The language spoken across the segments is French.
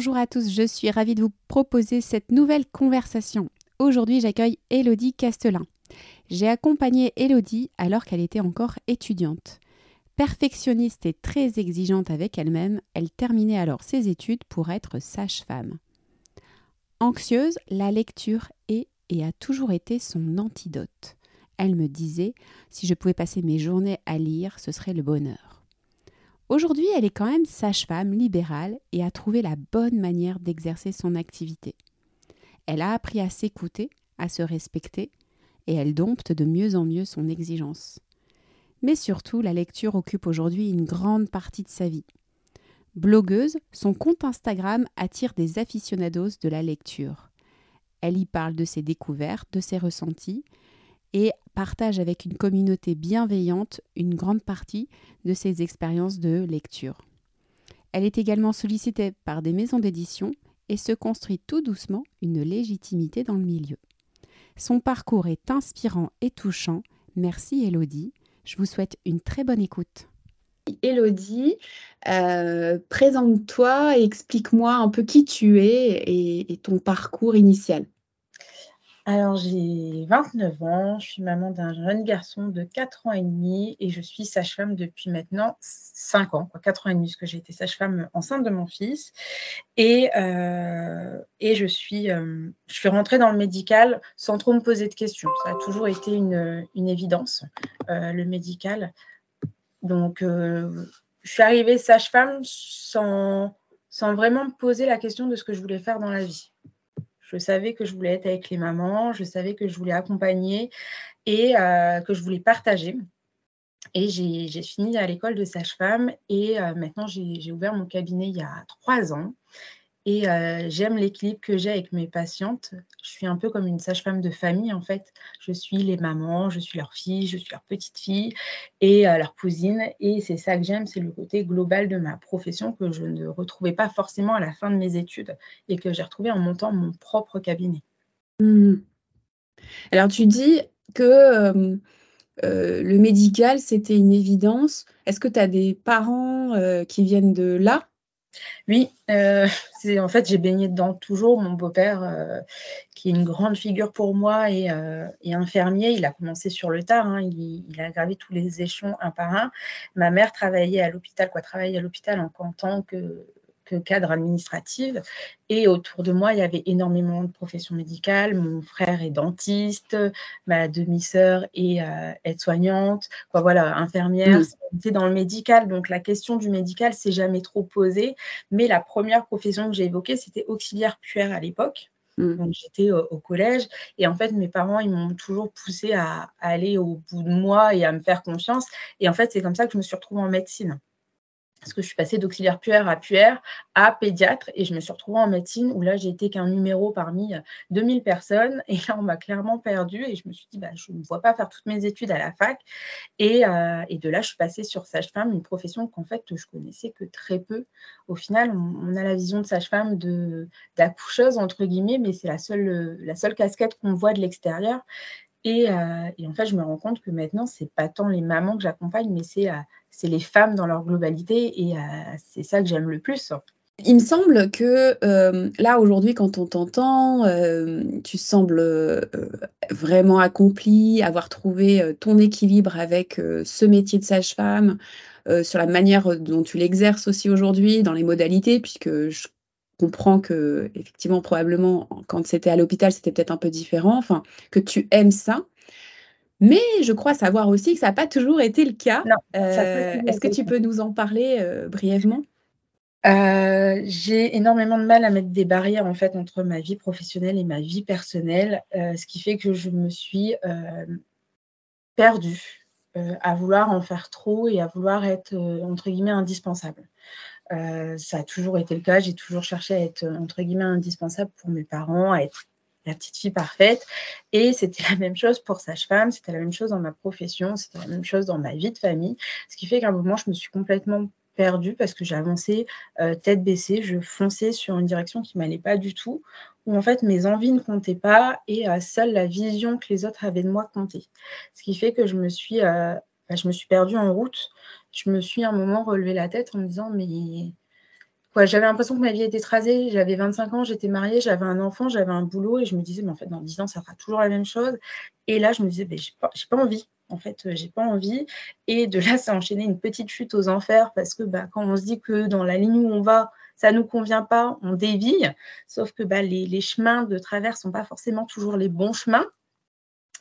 Bonjour à tous, je suis ravie de vous proposer cette nouvelle conversation. Aujourd'hui, j'accueille Elodie Castelin. J'ai accompagné Elodie alors qu'elle était encore étudiante. Perfectionniste et très exigeante avec elle-même, elle terminait alors ses études pour être sage-femme. Anxieuse, la lecture est et a toujours été son antidote. Elle me disait, si je pouvais passer mes journées à lire, ce serait le bonheur. Aujourd'hui, elle est quand même sage-femme libérale et a trouvé la bonne manière d'exercer son activité. Elle a appris à s'écouter, à se respecter, et elle dompte de mieux en mieux son exigence. Mais surtout, la lecture occupe aujourd'hui une grande partie de sa vie. Blogueuse, son compte Instagram attire des aficionados de la lecture. Elle y parle de ses découvertes, de ses ressentis, et partage avec une communauté bienveillante une grande partie de ses expériences de lecture. Elle est également sollicitée par des maisons d'édition et se construit tout doucement une légitimité dans le milieu. Son parcours est inspirant et touchant. Merci Elodie. Je vous souhaite une très bonne écoute. Elodie, euh, présente-toi et explique-moi un peu qui tu es et ton parcours initial. Alors, j'ai 29 ans, je suis maman d'un jeune garçon de 4 ans et demi et je suis sage-femme depuis maintenant 5 ans, quoi, 4 ans et demi, parce que j'ai été sage-femme enceinte de mon fils. Et, euh, et je, suis, euh, je suis rentrée dans le médical sans trop me poser de questions. Ça a toujours été une, une évidence, euh, le médical. Donc, je suis arrivée sage-femme sans, sans vraiment me poser la question de ce que je voulais faire dans la vie. Je savais que je voulais être avec les mamans, je savais que je voulais accompagner et euh, que je voulais partager. Et j'ai fini à l'école de sage-femme et euh, maintenant j'ai ouvert mon cabinet il y a trois ans. Et euh, j'aime l'équilibre que j'ai avec mes patientes. Je suis un peu comme une sage-femme de famille, en fait. Je suis les mamans, je suis leur fille, je suis leur petite fille et euh, leur cousine. Et c'est ça que j'aime, c'est le côté global de ma profession que je ne retrouvais pas forcément à la fin de mes études et que j'ai retrouvé en montant mon propre cabinet. Mmh. Alors, tu dis que euh, le médical, c'était une évidence. Est-ce que tu as des parents qui viennent de là? Oui, euh, en fait j'ai baigné dedans toujours. Mon beau-père, euh, qui est une grande figure pour moi et, euh, infirmier, il a commencé sur le tard. Hein. il, a gravé tous les échelons un par un. Ma mère travaillait à l'hôpital, quoi, travaillait à l'hôpital en tant que cadre administratif. Et autour de moi, il y avait énormément de professions médicales. Mon frère est dentiste, ma demi-sœur est euh, aide-soignante, quoi, voilà, infirmière. C'était dans le médical, donc la question du médical s'est jamais trop posée. Mais la première profession que j'ai évoquée, c'était auxiliaire puère à l'époque. Mm. Donc j'étais au, collège et en fait mes parents ils m'ont toujours poussé à, à, aller au bout de moi et à me faire confiance et en fait c'est comme ça que je me suis retrouvée en médecine parce que je suis passée d'auxiliaire puère à puère à pédiatre et je me suis retrouvée en médecine où là j'ai été qu'un numéro parmi 2000 euh, personnes et là on m'a clairement perdue et je me suis dit bah, je ne vois pas faire toutes mes études à la fac et, euh, et de là je suis passée sur sage-femme, une profession qu'en fait je connaissais que très peu. Au final on, a la vision de sage-femme d'accoucheuse entre guillemets mais c'est la seule, la seule casquette qu'on voit de l'extérieur et, euh, en fait, je me rends compte que maintenant, c'est pas tant les mamans que j'accompagne, mais c'est c'est les femmes dans leur globalité et euh, c'est ça que j'aime le plus. Il me semble que euh, là, aujourd'hui, quand on t'entend, euh, tu sembles vraiment accompli, avoir trouvé ton équilibre avec ce métier de sage-femme, sur la manière dont tu l'exerces aussi aujourd'hui, dans les modalités, puisque je comprends que, effectivement, probablement, quand c'était à l'hôpital, c'était peut-être un peu différent, enfin, que tu aimes ça. Mais je crois savoir aussi que ça n'a pas toujours été le cas. Euh, est-ce que tu peux nous en parler euh, brièvement? Euh, J'ai énormément de mal à mettre des barrières en fait entre ma vie professionnelle et ma vie personnelle, ce qui fait que je me suis perdue à vouloir en faire trop et à vouloir être entre guillemets indispensable. ça a toujours été le cas. J'ai toujours cherché à être entre guillemets indispensable pour mes parents, à être la petite fille parfaite. Et c'était la même chose pour sage-femme, c'était la même chose dans ma profession, c'était la même chose dans ma vie de famille. Ce qui fait qu'à un moment, je me suis complètement perdue parce que j'avançais euh, tête baissée, je fonçais sur une direction qui m'allait pas du tout, où en fait mes envies ne comptaient pas et euh, seule la vision que les autres avaient de moi comptait. Ce qui fait que je me suis, euh, bah, je me suis perdue en route. Je me suis à un moment relevé la tête en me disant mais J'avais l'impression que ma vie était écrasée. J'avais 25 ans, j'étais mariée, j'avais un enfant, j'avais un boulot et je me disais, mais en fait, dans 10 ans, ça fera toujours la même chose. Et là, je me disais, j'ai pas, pas envie. En fait, j'ai pas envie. Et de là, ça a enchaîné une petite chute aux enfers parce que bah, quand on se dit que dans la ligne où on va, ça nous convient pas, on dévie. Sauf que bah, les, les, chemins de travers sont pas forcément toujours les bons chemins.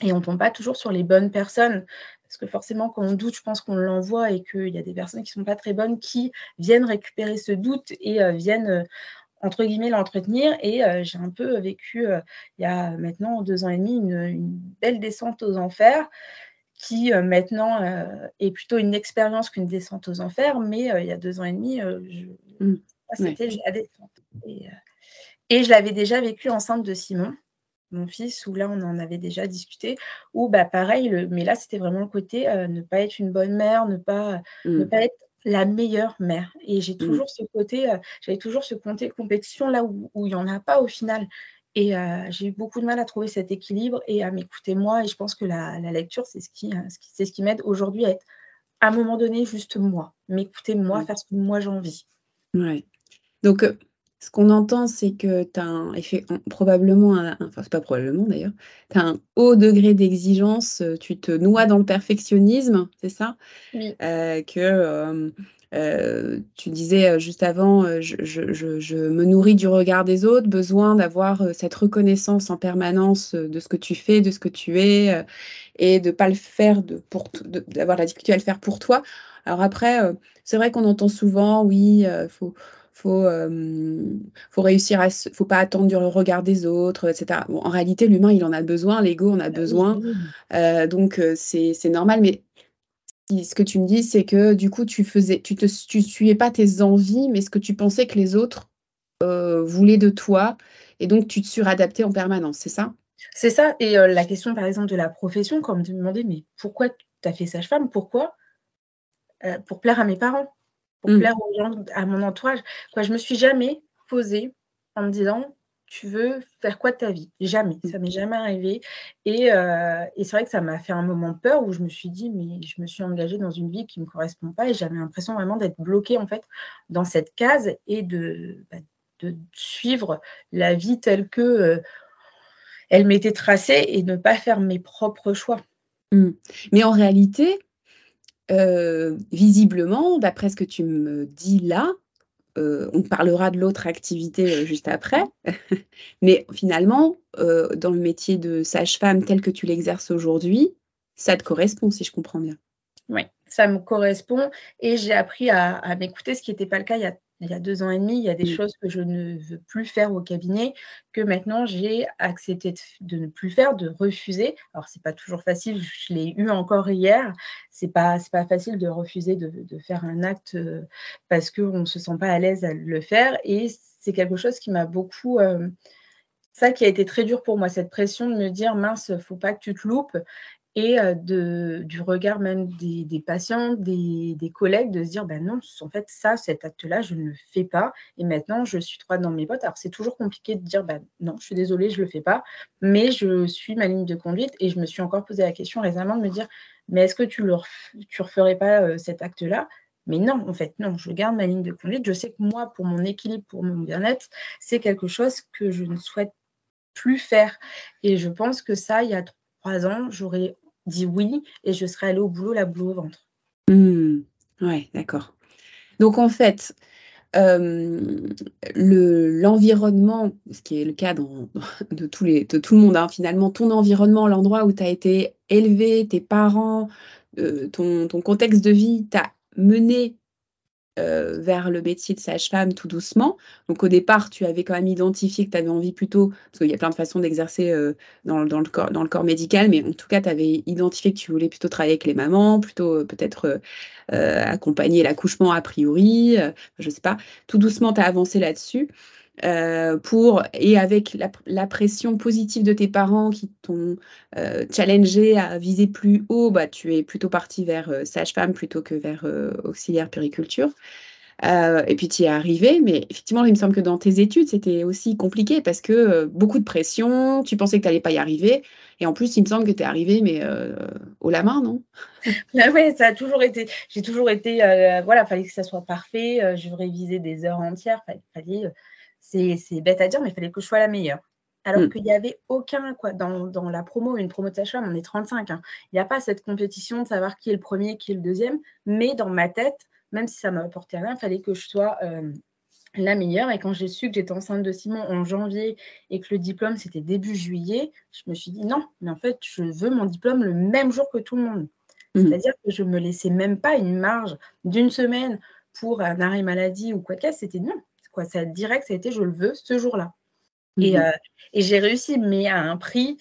Et on ne tombe pas toujours sur les bonnes personnes. Parce que forcément, quand on doute, je pense qu'on l'envoie et qu'il y a des personnes qui ne sont pas très bonnes qui viennent récupérer ce doute et euh, viennent, euh, entre guillemets, l'entretenir. Et euh, j'ai un peu vécu, il y a maintenant deux ans et demi, une, une belle descente aux enfers qui maintenant est plutôt une expérience qu'une descente aux enfers. Mais il y a deux ans et demi, je... mmh. c'était la descente. Et, et je l'avais déjà vécu enceinte de Simon mon fils, où là, on en avait déjà discuté, où bah, pareil, le, mais là, c'était vraiment le côté euh, ne pas être une bonne mère, ne pas, ne mmh. pas être la meilleure mère. Et j'ai mmh. toujours ce côté, euh, j'avais toujours ce côté compétition là où, il n'y en a pas au final. Et euh, j'ai eu beaucoup de mal à trouver cet équilibre et à m'écouter moi. Et je pense que la, lecture, c'est ce qui, c'est ce qui m'aide aujourd'hui à être, à un moment donné, juste moi. M'écouter moi, mmh. faire ce que moi j'ai envie. Ouais. Donc, ce qu'on entend, c'est que tu as un effet, probablement, un, enfin, c'est pas probablement d'ailleurs, tu as un haut degré d'exigence, euh, tu te noies dans le perfectionnisme, c'est ça? Oui. euh, Que euh, euh tu disais juste avant, je, je, je, je, me nourris du regard des autres, besoin d'avoir cette reconnaissance en permanence de ce que tu fais, de ce que tu es, et de pas le faire, de, pour, d'avoir la difficulté à le faire pour toi. Alors après, c'est vrai qu'on entend souvent, oui, il faut faut, euh, faut réussir à, faut pas attendre du regard des autres, etc. Bon, en réalité, l'humain, il en a besoin, l'ego en a bah besoin, euh, donc euh, c'est normal. Mais ce que tu me dis, c'est que du coup, tu faisais, tu te, tu suivais pas tes envies, mais ce que tu pensais que les autres voulaient de toi, et donc tu te suradaptais en permanence, c'est ça? C'est ça. Et la question, par exemple, de la profession, quand on me demandait, mais pourquoi tu as fait sage-femme? Pourquoi? Pour plaire à mes parents pour mmh. plaire aux gens, à mon entourage. Quoi, je me suis jamais posée en me disant tu veux faire quoi de ta vie? Jamais, ça m'est jamais arrivé. Et, euh, et c'est vrai que ça m'a fait un moment peur où je me suis dit mais je me suis engagée dans une vie qui ne me correspond pas et j'avais l'impression vraiment d'être bloquée en fait dans cette case et de, bah, de suivre la vie telle que euh, elle m'était tracée et ne pas faire mes propres choix. Mmh. Mais en réalité, euh, visiblement, d'après ce que tu me dis là, euh, on parlera de l'autre activité euh, juste après, mais finalement, dans le métier de sage-femme tel que tu l'exerces aujourd'hui, ça te correspond, si je comprends bien. Oui, ça me correspond et j'ai appris à, à m'écouter, ce qui n'était pas le cas il y a il y a deux ans et demi, il y a des mmh. choses que je ne veux plus faire au cabinet, que maintenant j'ai accepté de, ne plus faire, de refuser. Alors, c'est pas toujours facile, je l'ai eu encore hier. C'est pas, pas facile de refuser de, de faire un acte euh, parce qu'on ne se sent pas à l'aise à le faire. Et c'est quelque chose qui m'a beaucoup. Euh, ça qui a été très dur pour moi, cette pression de me dire mince, faut pas que tu te loupes et euh, du regard même des, patients, des, collègues, de se dire, ben non, en fait, ça, cet acte-là, je ne le fais pas, et maintenant, je suis droite dans mes bottes. Alors, c'est toujours compliqué de dire, ben non, je suis désolée, je ne le fais pas, mais je suis ma ligne de conduite, et je me suis encore posé la question récemment de me dire, mais est-ce que tu ne referais pas euh, cet acte-là? Mais non, en fait, non, je garde ma ligne de conduite. Je sais que moi, pour mon équilibre, pour mon bien-être, c'est quelque chose que je ne souhaite plus faire. Et je pense que ça, il y a trois ans, j'aurais dit oui et je serais allée au boulot, la boule au ventre. Mmh. ouais, d'accord. Donc en fait, euh, l'environnement, ce qui est le cas de, tous tout le monde, hein, finalement, ton environnement, l'endroit où tu as été élevé, tes parents, euh, ton, ton, contexte de vie t'a mené euh, vers le métier de sage-femme tout doucement. Donc au départ, tu avais quand même identifié que tu avais envie plutôt, parce qu'il y a plein de façons d'exercer euh, dans, le corps, dans le corps médical, mais en tout cas, tu avais identifié que tu voulais plutôt travailler avec les mamans, plutôt euh, peut-être accompagner l'accouchement a priori, je ne sais pas. Tout doucement, tu as avancé là-dessus. Euh, pour et avec la, pression positive de tes parents qui t'ont euh, challengé à viser plus haut, bah, tu es plutôt parti vers euh, sage-femme plutôt que vers auxiliaire périculture. Euh, et puis tu y es arrivé, mais effectivement, il me semble que dans tes études, c'était aussi compliqué parce que euh, beaucoup de pression, tu pensais que tu n'allais pas y arriver. Et en plus, il me semble que tu es arrivé, mais euh, au la main, non? Oui, ça a toujours été. J'ai toujours été. voilà, fallait que ça soit parfait. je révisais des heures entières. Fallait, c'est bête à dire, mais il fallait que je sois la meilleure. Alors hmm. qu'il n'y avait aucun, quoi, dans, dans, la promo, une promo de sage on est 35. Hein. Il n'y a pas cette compétition de savoir qui est le premier, qui est le deuxième. Mais dans ma tête, même si ça m'a apporté rien, il fallait que je sois euh, la meilleure. Et quand j'ai su que j'étais enceinte de Simon en janvier et que le diplôme c'était début juillet, je me suis dit non, mais en fait, je veux mon diplôme le même jour que tout le monde. Mmh. C'est-à-dire que je ne me laissais même pas une marge d'une semaine pour un arrêt maladie ou quoi que c'était non. Quoi, ça direct, ça a été je le veux ce jour-là. Et, mmh. euh, et j'ai réussi, mais à un prix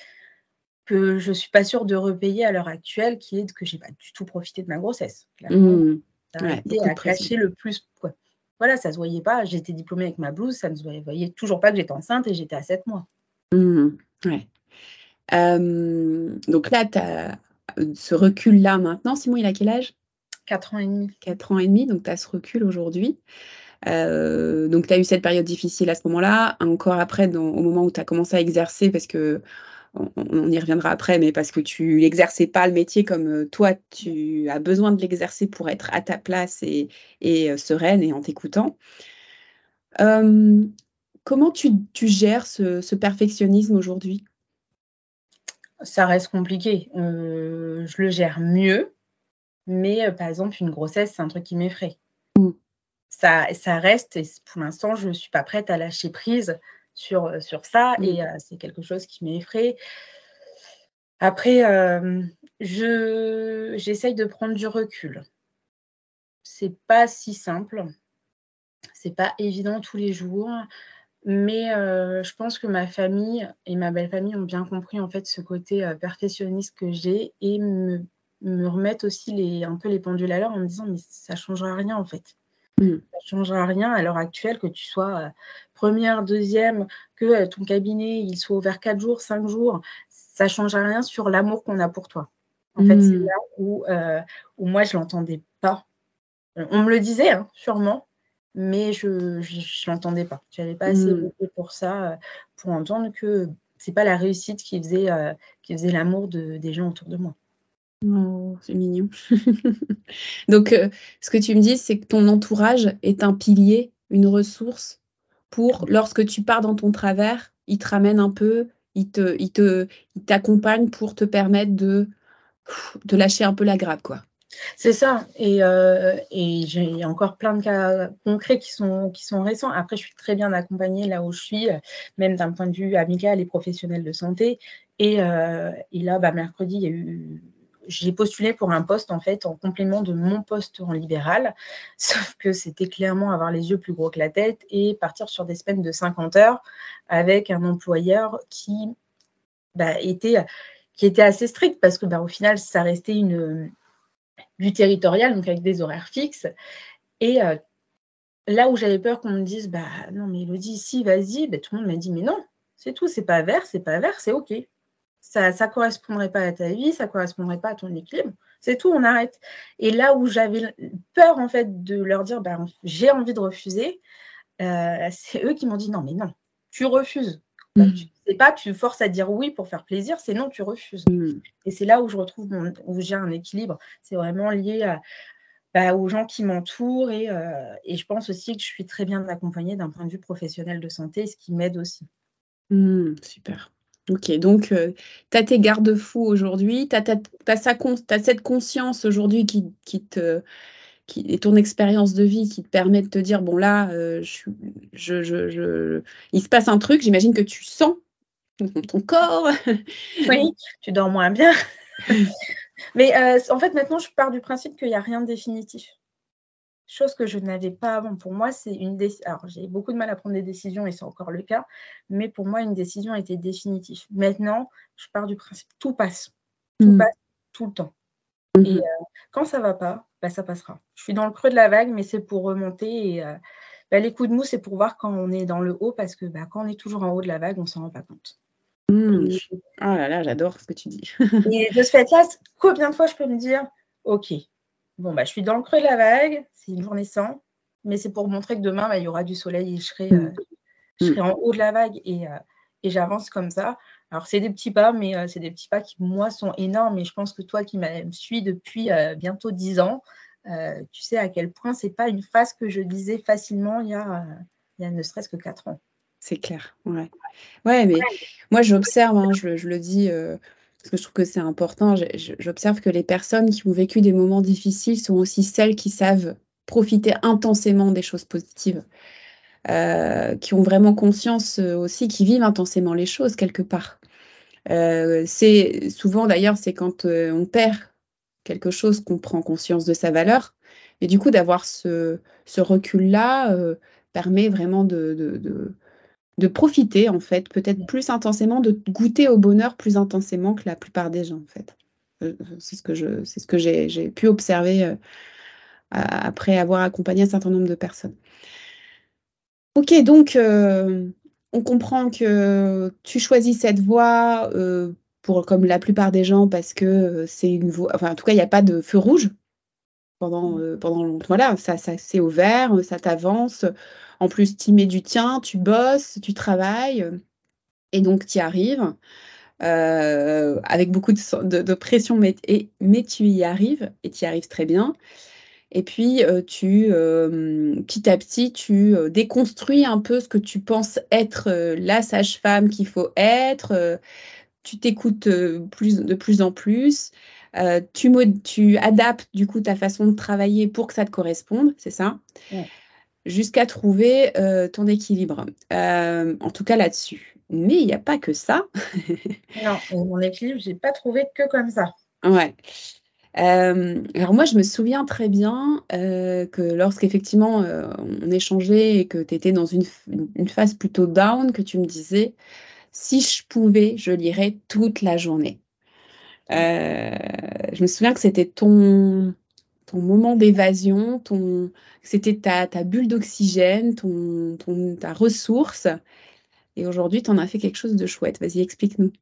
que je ne suis pas sûre de repayer à l'heure actuelle, qui est que je n'ai pas du tout profité de ma grossesse. Mmh. Ça a été à cacher le plus. Quoi. Voilà, ça ne se voyait pas. J'étais diplômée avec ma blouse, ça ne se voyait toujours pas que j'étais enceinte et j'étais à 7 mois. Mmh, ouais. donc là, tu as ce recul-là maintenant. Simon, il a quel âge? 4 ans et demi. 4 ans et demi, donc tu as ce recul aujourd'hui. Euh, donc, tu as eu cette période difficile à ce moment-là, encore après, au moment où tu as commencé à exercer, parce que on, y reviendra après, mais parce que tu n'exerçais pas le métier comme euh, toi, tu as besoin de l'exercer pour être à ta place et, euh, sereine et en t'écoutant. Comment tu, gères ce, perfectionnisme aujourd'hui? Ça reste compliqué. je le gère mieux, mais par exemple, une grossesse, c'est un truc qui m'effraie. Mm. Ça, ça reste, et pour l'instant, je ne suis pas prête à lâcher prise sur, euh, sur ça mmh. et euh, c'est quelque chose qui m'effraie. Après, euh, je, j'essaye de prendre du recul. C'est pas si simple, c'est pas évident tous les jours, mais je pense que ma famille et ma belle famille ont bien compris en fait ce côté perfectionniste que j'ai et me, me remettent aussi les, un peu les pendules à l'heure en me disant mais ça changera rien en fait. Mm. Ça ne changera rien à l'heure actuelle que tu sois euh, première, deuxième, que euh, ton cabinet il soit ouvert quatre jours, cinq jours. Ça ne changera rien sur l'amour qu'on a pour toi. En fait, c'est mm. là où, euh, où moi, je ne l'entendais pas. On me le disait, hein, sûrement, mais je ne l'entendais pas. Je n'avais pas assez mm. pour ça, pour entendre que ce n'est pas la réussite qui faisait, qui faisait l'amour de, des gens autour de moi. Oh, c'est mignon. Donc, euh, ce que tu me dis, c'est que ton entourage est un pilier, une ressource pour lorsque tu pars dans ton travers, il te ramène un peu, il te, te, t'accompagne pour te permettre de, de lâcher un peu la grappe, quoi. C'est ça. Et, euh, et j'ai encore plein de cas concrets qui sont, qui sont récents. Après, je suis très bien accompagnée là où je suis, même d'un point de vue amical et professionnel de santé. Et, euh, et là, bah, mercredi, il y a eu j'ai postulé pour un poste en fait en complément de mon poste en libéral, sauf que c'était clairement avoir les yeux plus gros que la tête et partir sur des semaines de 50 heures avec un employeur qui bah, était qui était assez strict parce que bah, au final ça restait une du territorial donc avec des horaires fixes. Et euh, là où j'avais peur qu'on me dise bah non mais Elodie si vas-y bah, tout le monde m'a dit mais non c'est tout c'est pas vert c'est pas vert c'est ok ça ne correspondrait pas à ta vie, ça ne correspondrait pas à ton équilibre. C'est tout, on arrête. Et là où j'avais peur en fait de leur dire ben, j'ai envie de refuser, euh, c'est eux qui m'ont dit non, mais non, tu refuses. Mmh. Tu sais pas, tu forces à dire oui pour faire plaisir, c'est non, tu refuses. Mmh. Et c'est là où je retrouve où j'ai un équilibre. C'est vraiment lié bah, aux gens qui m'entourent et, euh, et, je pense aussi que je suis très bien accompagnée d'un point de vue professionnel de santé, ce qui m'aide aussi. Mmh, super. Ok, donc euh, tu as tes garde-fous aujourd'hui, tu as, cette conscience aujourd'hui qui, qui, te qui est ton expérience de vie qui te permet de te dire bon là, euh, je, je, je, il se passe un truc, j'imagine que tu sens ton corps. oui, tu dors moins bien. Mais euh, en fait, maintenant, je pars du principe qu'il n'y a rien de définitif chose que je n'avais pas avant. Pour moi, c'est une décision. Alors, j'ai beaucoup de mal à prendre des décisions et c'est encore le cas, mais pour moi, une décision a été définitive. Maintenant, je pars du principe tout passe. Tout mm. passe tout le temps. Mm-hmm. Et euh, quand ça va pas, bah, ça passera. Je suis dans le creux de la vague, mais c'est pour remonter. Et euh, bah, les coups de mou, c'est pour voir quand on est dans le haut, parce que bah, quand on est toujours en haut de la vague, on s'en rend pas compte. Mm. Oh là là, j'adore ce que tu dis. et de ce fait-là, combien de fois je peux me dire, OK, bon, bah, je suis dans le creux de la vague, c'est une journée sans, mais c'est pour montrer que demain, bah, il y aura du soleil et je serai, serai en haut de la vague et, et j'avance comme ça. Alors, c'est des petits pas, mais c'est des petits pas qui, moi, sont énormes. Et je pense que toi qui me suis depuis bientôt dix ans, tu sais à quel point c'est pas une phase que je lisais facilement il y a, il y a ne serait-ce que quatre ans. C'est clair, ouais. Ouais, mais moi j'observe, hein, je, le dis parce que je trouve que c'est important, j'observe que les personnes qui ont vécu des moments difficiles sont aussi celles qui savent profiter intensément des choses positives. Euh, qui ont vraiment conscience euh, aussi, qui vivent intensément les choses quelque part. Euh, c'est souvent d'ailleurs, c'est quand on perd quelque chose qu'on prend conscience de sa valeur. Et du coup, d'avoir ce, recul-là permet vraiment de, profiter, en fait, peut-être plus intensément, de goûter au bonheur plus intensément que la plupart des gens, en fait. c'est ce que je, c'est ce que j'ai, pu observer après avoir accompagné un certain nombre de personnes. Ok, donc euh, on comprend que tu choisis cette voie euh, pour comme la plupart des gens parce que euh, c'est une voie. Enfin, en tout cas, il n'y a pas de feu rouge pendant pendant voilà, ça, ça c'est ouvert, ça t'avance. En plus, tu mets du tien, tu bosses, tu travailles et donc tu y arrives. avec beaucoup de, pression, mais, mais, tu y arrives et tu y arrives très bien. Et puis, euh, tu, euh, petit à petit, tu euh, déconstruis un peu ce que tu penses être la sage-femme qu'il faut être. tu t'écoutes plus, de plus en plus. Tu, tu adaptes du coup ta façon de travailler pour que ça te corresponde, c'est ça? Jusqu'à trouver ton équilibre. en tout cas là-dessus. Mais il n'y a pas que ça. non, mon équilibre, je n'ai pas trouvé que comme ça. Ouais. Euh, alors moi, je me souviens très bien euh, que lorsqu'effectivement euh, on échangeait et que tu étais dans une, phase plutôt down, que tu me disais, si je pouvais, je lirais toute la journée. Je me souviens que c'était ton, moment d'évasion, ton, c'était ta, bulle d'oxygène, ton, ta ressource. Et aujourd'hui, tu en as fait quelque chose de chouette. Vas-y, explique-nous.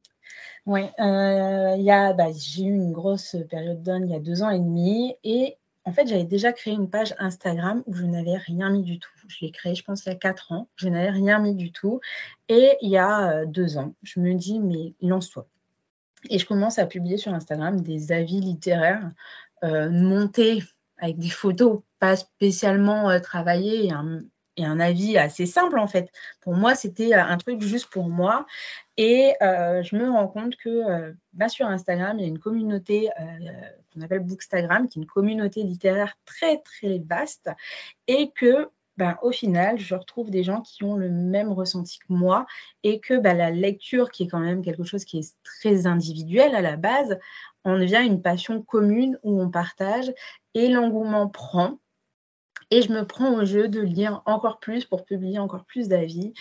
Oui, euh, bah, j'ai eu une grosse période down il y a deux ans et demi et en fait, j'avais déjà créé une page Instagram où je n'avais rien mis du tout. Je l'ai créée, je pense, il y a quatre ans. Je n'avais rien mis du tout. Et il y a euh, deux ans, je me dis, mais lance-toi. Et je commence à publier sur Instagram des avis littéraires euh, montés avec des photos, pas spécialement euh, travaillées, et un, avis assez simple en fait. Pour moi, c'était un truc juste pour moi. Et euh, je me rends compte que euh, bah, sur Instagram, il y a une communauté euh, qu'on appelle Bookstagram, qui est une communauté littéraire très très vaste, et que ben, au final, je retrouve des gens qui ont le même ressenti que moi, et que ben, la lecture, qui est quand même quelque chose qui est très individuel à la base, en devient une passion commune où on partage, et l'engouement prend. Et je me prends au jeu de lire encore plus pour publier encore plus d'avis.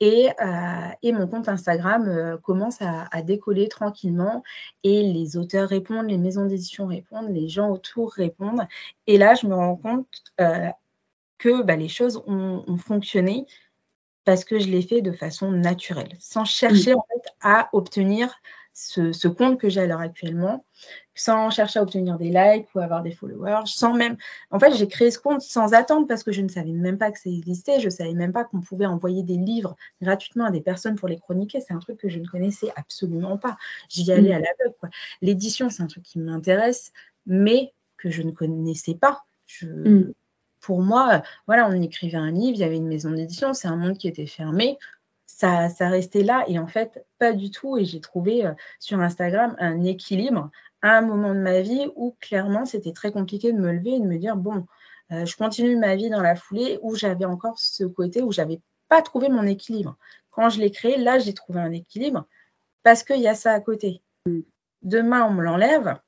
Et, euh, mon compte Instagram euh, commence à, décoller tranquillement. Et les auteurs répondent, les maisons d'édition répondent, les gens autour répondent. Et là, je me rends compte euh, que bah, les choses ont, fonctionné parce que je l'ai fait de façon naturelle, sans chercher en fait, à obtenir ce, compte que j'ai à l'heure actuellement, sans chercher à obtenir des likes ou avoir des followers, sans même. En fait, j'ai créé ce compte sans attendre parce que je ne savais même pas que ça existait. Je ne savais même pas qu'on pouvait envoyer des livres gratuitement à des personnes pour les chroniquer. C'est un truc que je ne connaissais absolument pas. J'y allais mm. à l'aveugle. L'édition, c'est un truc qui m'intéresse, mais que je ne connaissais pas. Mm. Pour moi, voilà, on écrivait un livre, il y avait une maison d'édition, c'est un monde qui était fermé ça, ça restait là. Et en fait, pas du tout. Et j'ai trouvé euh, sur Instagram un équilibre à un moment de ma vie où clairement, c'était très compliqué de me lever et de me dire, bon, euh, je continue ma vie dans la foulée, où j'avais encore ce côté où j'avais pas trouvé mon équilibre. Quand je l'ai créé, là, j'ai trouvé un équilibre parce qu'il y a ça à côté. Demain, on me l'enlève.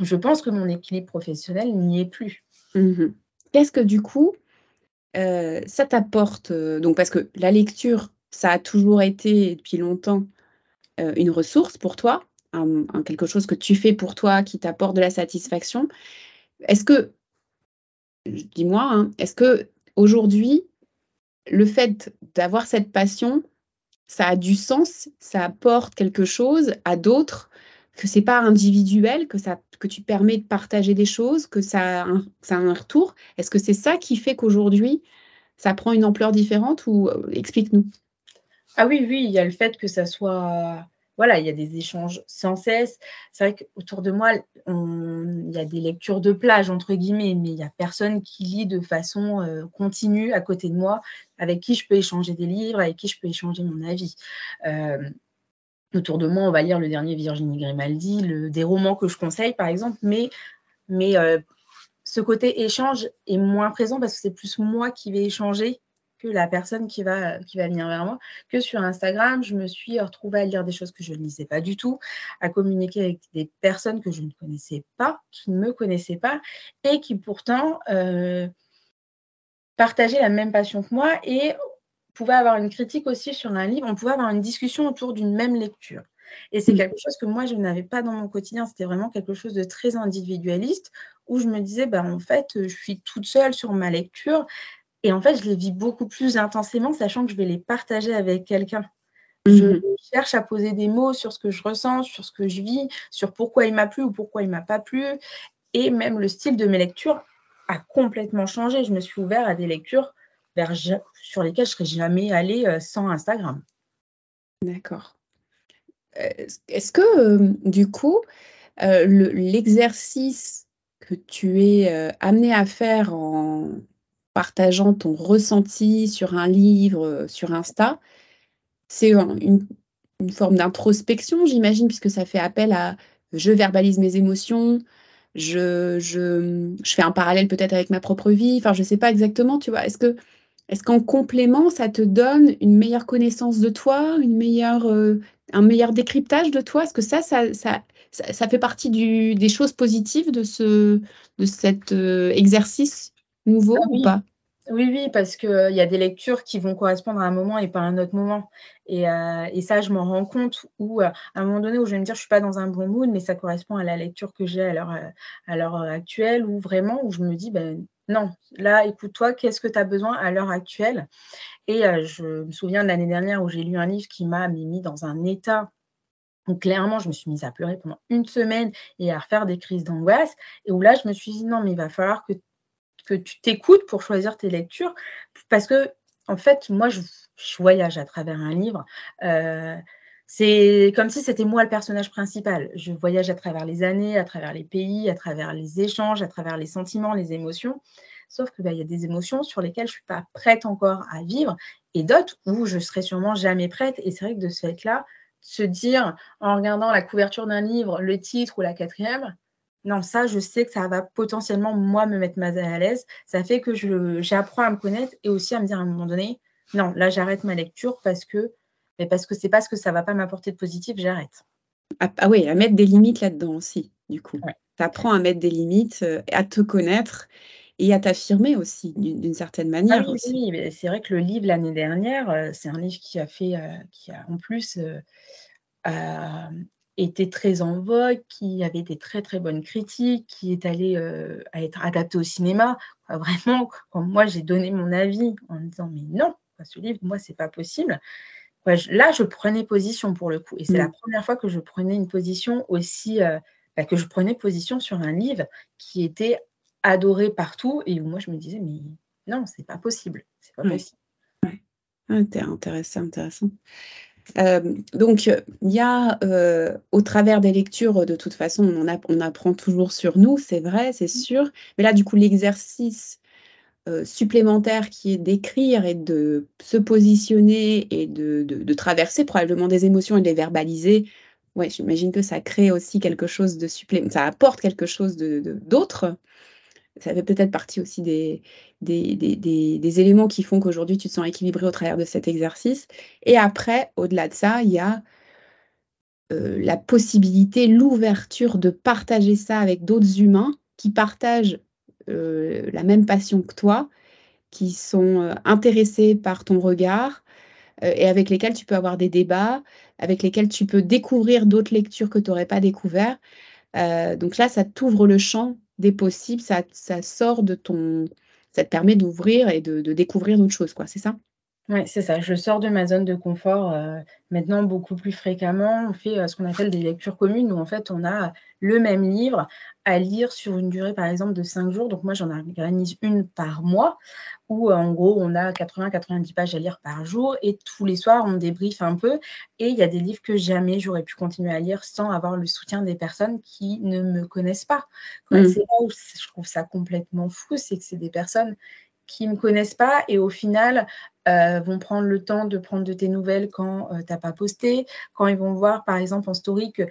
Je pense que mon équilibre professionnel n'y est plus. Mm-hmm. Qu'est-ce que du coup, euh, ça t'apporte Donc, parce que la lecture, ça a toujours été depuis longtemps euh, une ressource pour toi, quelque chose que tu fais pour toi qui t'apporte de la satisfaction. Est-ce que, dis-moi, hein, est-ce que aujourd'hui, le fait d'avoir cette passion, ça a du sens, ça apporte quelque chose à d'autres, que c'est pas individuel, que ça que tu permets de partager des choses, que ça, a un, retour. Est-ce que c'est ça qui fait qu'aujourd'hui ça prend une ampleur différente ou euh, explique-nous. Ah oui, oui, il y a le fait que ça soit voilà, il y a des échanges sans cesse. C'est vrai qu'autour de moi, il y a des lectures de plage, entre guillemets, mais il n'y a personne qui lit de façon euh, continue à côté de moi, avec qui je peux échanger des livres, avec qui je peux échanger mon avis. Euh, autour de moi, on va lire le dernier Virginie Grimaldi, des romans que je conseille, par exemple, mais, mais euh, ce côté échange est moins présent parce que c'est plus moi qui vais échanger que la personne qui va, qui va venir vers moi. Que sur Instagram, je me suis retrouvée à lire des choses que je ne lisais pas du tout, à communiquer avec des personnes que je ne connaissais pas, qui ne me connaissaient pas, et qui pourtant euh, partageaient la même passion que moi et pouvaient avoir une critique aussi sur un livre, on pouvait avoir une discussion autour d'une même lecture. Et c'est mmh. quelque chose que moi, je n'avais pas dans mon quotidien. C'était vraiment quelque chose de très individualiste où je me disais, bah, en fait, je suis toute seule sur ma lecture. Et en fait, je les vis beaucoup plus intensément, sachant que je vais les partager avec quelqu'un. Je mhm. cherche à poser des mots sur ce que je ressens, sur ce que je vis, sur pourquoi il m'a plu ou pourquoi il m'a pas plu. Et même le style de mes lectures a complètement changé. Je me suis ouverte à des lectures sur lesquelles je serais jamais allée euh, sans Instagram. D'accord. Euh, est-ce que, euh, du coup, l'exercice que tu es amené à faire en, partageant ton ressenti sur un livre, sur Insta, c'est une, forme d'introspection, j'imagine, puisque ça fait appel à je verbalise mes émotions, je, je, fais un parallèle peut-être avec ma propre vie, enfin je ne sais pas exactement, tu vois. Est-ce que est-ce qu'en complément, ça te donne une meilleure connaissance de toi, une meilleure, euh, un meilleur décryptage de toi? Est-ce que ça ça, ça, ça, fait partie du, des choses positives de, ce, de cet euh, exercice nouveau ah ou pas? Oui, oui, parce qu'il euh, y a des lectures qui vont correspondre à un moment et pas à un autre moment. Et, euh, ça, je m'en rends compte, euh, à un moment donné où je vais me dire, je ne suis pas dans un bon mood, mais ça correspond à la lecture que j'ai à l'heure actuelle, ou vraiment où je me dis, ben, non, là, écoute-toi, qu'est-ce que tu as besoin à l'heure actuelle? Et je me souviens de l'année dernière où j'ai lu un livre qui m'a mis dans un état donc clairement, je me suis mise à pleurer pendant une semaine et à refaire des crises d'angoisse. Et où là, je me suis dit, non, mais il va falloir que que tu t'écoutes pour choisir tes lectures. Parce que, en fait, moi, je, voyage à travers un livre. Euh, c'est comme si c'était moi le personnage principal. Je voyage à travers les années, à travers les pays, à travers les échanges, à travers les sentiments, les émotions. Sauf qu'il bah, y a des émotions sur lesquelles je ne suis pas prête encore à vivre et d'autres où je serai sûrement jamais prête. Et c'est vrai que de ce fait-là, se dire en regardant la couverture d'un livre, le titre ou la quatrième, non, ça, je sais que ça va potentiellement, moi, me mettre mal à l'aise. Ça fait que j'apprends à me connaître et aussi à me dire à un moment donné, non, là, j'arrête ma lecture parce que mais parce que c'est parce que ça va pas m'apporter de positif, j'arrête. Ah, ah, oui, à mettre des limites là-dedans aussi, du coup. Tu apprends à mettre des limites, euh, à te connaître et à t'affirmer aussi, d'une certaine manière. Ah oui, oui, c'est vrai que le livre l'année dernière, euh, c'est un livre qui a fait, euh, qui a en plus était très en vogue, qui avait des très très bonnes critiques, qui est allé euh, à être adapté au cinéma. vraiment, quand moi j'ai donné mon avis en disant mais non, ce livre, moi c'est pas possible. Là, je prenais position pour le coup, et c'est la mm. première fois que je prenais une position aussi, euh, bah, que je prenais position sur un livre qui était adoré partout et où moi je me disais mais non, c'est pas possible, c'est pas possible. Ouais. Intéressant, intéressant. Euh, donc, il y a, euh, au travers des lectures, de toute façon, on, on apprend toujours sur nous, c'est vrai, c'est mmh. sûr. Mais là, du coup, l'exercice euh, supplémentaire qui est d'écrire et de se positionner et de, de, traverser probablement des émotions et de les verbaliser, ouais, j'imagine que ça crée aussi quelque chose de supplémentaire, ça apporte quelque chose d'autre. De, ça fait peut-être partie aussi des, des, éléments qui font qu'aujourd'hui tu te sens équilibré au travers de cet exercice. Et après, au-delà de ça, il y a euh, la possibilité, l'ouverture de partager ça avec d'autres humains qui partagent euh, la même passion que toi, qui sont euh, intéressés par ton regard et avec lesquels tu peux avoir des débats, avec lesquels tu peux découvrir d'autres lectures que tu n'aurais pas découvert. donc là, ça t'ouvre le champ des possibles, ça, ça, sort de ton. Ça te permet d'ouvrir et de, découvrir d'autres choses, quoi, c'est ça? Oui, c'est ça. Je sors de ma zone de confort euh, maintenant beaucoup plus fréquemment. On fait euh, ce qu'on appelle des lectures communes où en fait on a le même livre à lire sur une durée par exemple de cinq jours. Donc moi j'en organise une par mois où en gros on a 80-90 pages à lire par jour et tous les soirs on débriefe un peu. Et il y a des livres que jamais j'aurais pu continuer à lire sans avoir le soutien des personnes qui ne me connaissent pas. Mmh. C'est là où je trouve ça complètement fou, c'est que c'est des personnes qui ne me connaissent pas et au final euh, vont prendre le temps de prendre de tes nouvelles quand euh, tu n'as pas posté, quand ils vont voir par exemple en story que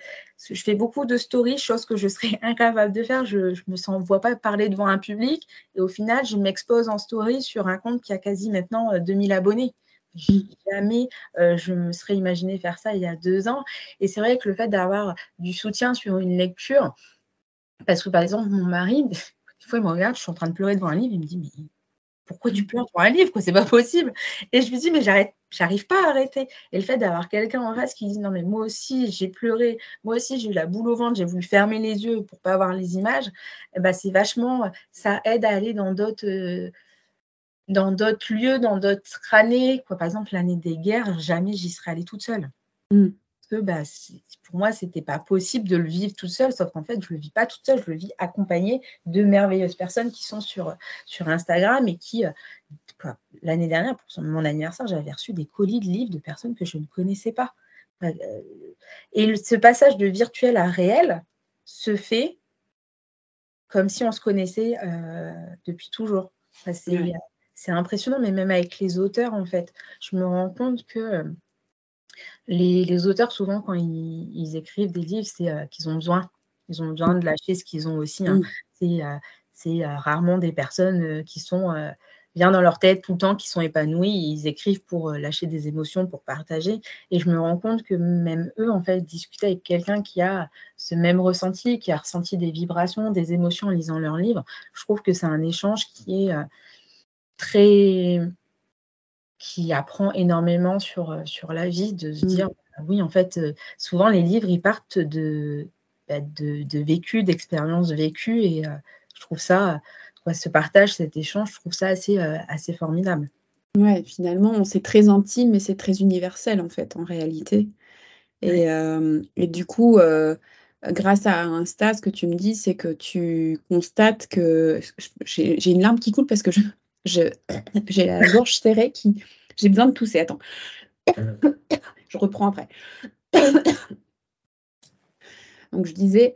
je fais beaucoup de stories, chose que je serais incapable de faire, je ne me sens, vois pas parler devant un public et au final je m'expose en story sur un compte qui a quasi maintenant 2000 euh, abonnés. Jamais je me serais imaginé faire ça il y a deux ans. Et c'est vrai que le fait d'avoir du soutien sur une lecture, parce que par exemple, mon mari, des fois, il me regarde, je suis en train de pleurer devant un livre, il me dit, mais pourquoi tu pleures pour un livre C'est pas possible. Et je me dis mais j'arrête, j'arrive pas à arrêter. Et le fait d'avoir quelqu'un en face qui dit non mais moi aussi j'ai pleuré, moi aussi j'ai eu la boule au ventre, j'ai voulu fermer les yeux pour pas voir les images, eh ben, c'est vachement, ça aide à aller dans d'autres euh, lieux, dans d'autres années. Par exemple l'année des guerres, jamais j'y serais allée toute seule. Mmh que bah, pour moi, ce n'était pas possible de le vivre tout seul, sauf qu'en fait, je ne le vis pas toute seule, je le vis accompagnée de merveilleuses personnes qui sont sur, sur Instagram et qui, euh, l'année dernière, pour mon anniversaire, j'avais reçu des colis de livres de personnes que je ne connaissais pas. Euh, et ce passage de virtuel à réel se fait comme si on se connaissait euh, depuis toujours. c'est impressionnant, mais même avec les auteurs, en fait, je me rends compte que les, auteurs, souvent, quand ils, écrivent des livres, c'est euh, qu'ils ont besoin. Ils ont besoin de lâcher ce qu'ils ont aussi. Hein. C'est euh, euh, rarement des personnes qui sont bien dans leur tête tout le temps, qui sont épanouies. Ils écrivent pour lâcher des émotions, pour partager. Et je me rends compte que même eux, en fait, discuter avec quelqu'un qui a ce même ressenti, qui a ressenti des vibrations, des émotions en lisant leur livre, je trouve que c'est un échange qui est très qui apprend énormément sur, euh, sur la vie, de se mmh. dire, bah oui, en fait, euh, souvent les livres, ils partent de, bah, de, de vécu, d'expériences vécues, et euh, je trouve ça, ce partage, cet échange, je trouve ça assez, assez formidable. Ouais, finalement, c'est très intime, mais c'est très universel, en fait, en réalité. Et, et du coup, grâce à Insta, ce que tu me dis, c'est que tu constates que j'ai une larme qui coule parce que je, j'ai la gorge serrée qui. J'ai besoin de tousser. Attends. Je reprends après. Donc, je disais.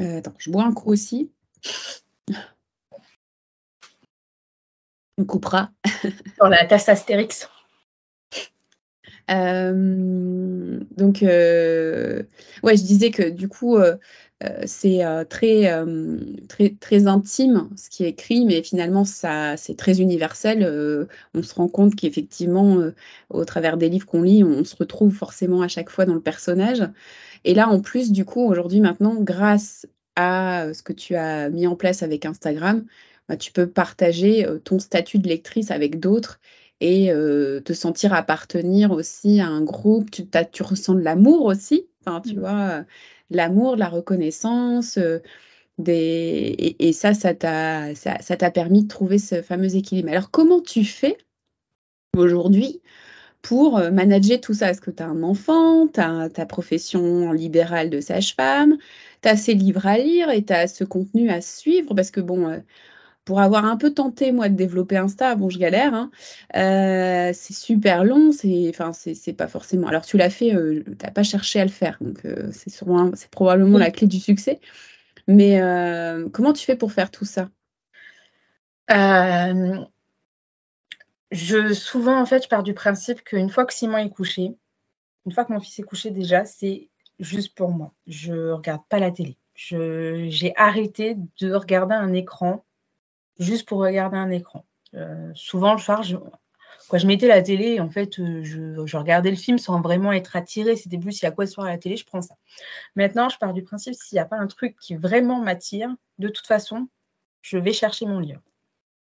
Euh, attends, je bois un coup aussi. On coupera. Sur la tasse Astérix. Euh, donc, euh, ouais, je disais que du coup, euh, c'est euh, très, euh, très, très intime ce qui est écrit, mais finalement, ça, c'est très universel. on se rend compte qu'effectivement, au travers des livres qu'on lit, on se retrouve forcément à chaque fois dans le personnage. Et là, en plus, du coup, aujourd'hui, maintenant, grâce à ce que tu as mis en place avec Instagram, bah, tu peux partager ton statut de lectrice avec d'autres et te sentir appartenir aussi à un groupe. Tu, tu ressens de l'amour aussi, enfin, tu mmh. vois, l'amour, la reconnaissance. Euh, des... et, ça, ça t'a ça, permis de trouver ce fameux équilibre. Alors, comment tu fais aujourd'hui pour euh, manager tout ça? Est-ce que tu as un enfant, tu as ta profession libérale de sage-femme, tu as ces livres à lire et tu as ce contenu à suivre? Parce que, bon, euh, pour avoir un peu tenté, moi, de développer Insta, bon, je galère, hein, euh, c'est super long, c'est, enfin, c'est, pas forcément. Alors, tu l'as fait, euh, tu n'as pas cherché à le faire, donc euh, c'est, c'est probablement la clé du succès. Mais comment tu fais pour faire tout ça? Je, Souvent, en fait, je pars du principe qu'une fois que Simon est couché, une fois que mon fils est couché, déjà, c'est juste pour moi. Je regarde pas la télé. j'ai arrêté de regarder un écran juste pour regarder un écran. Euh, souvent, le soir, je, quand je mettais la télé, en fait, euh, je, regardais le film sans vraiment être attirée. C'était plus s'il y a quoi ce soir à la télé, je prends ça. Maintenant, je pars du principe, s'il n'y a pas un truc qui vraiment m'attire, de toute façon, je vais chercher mon livre.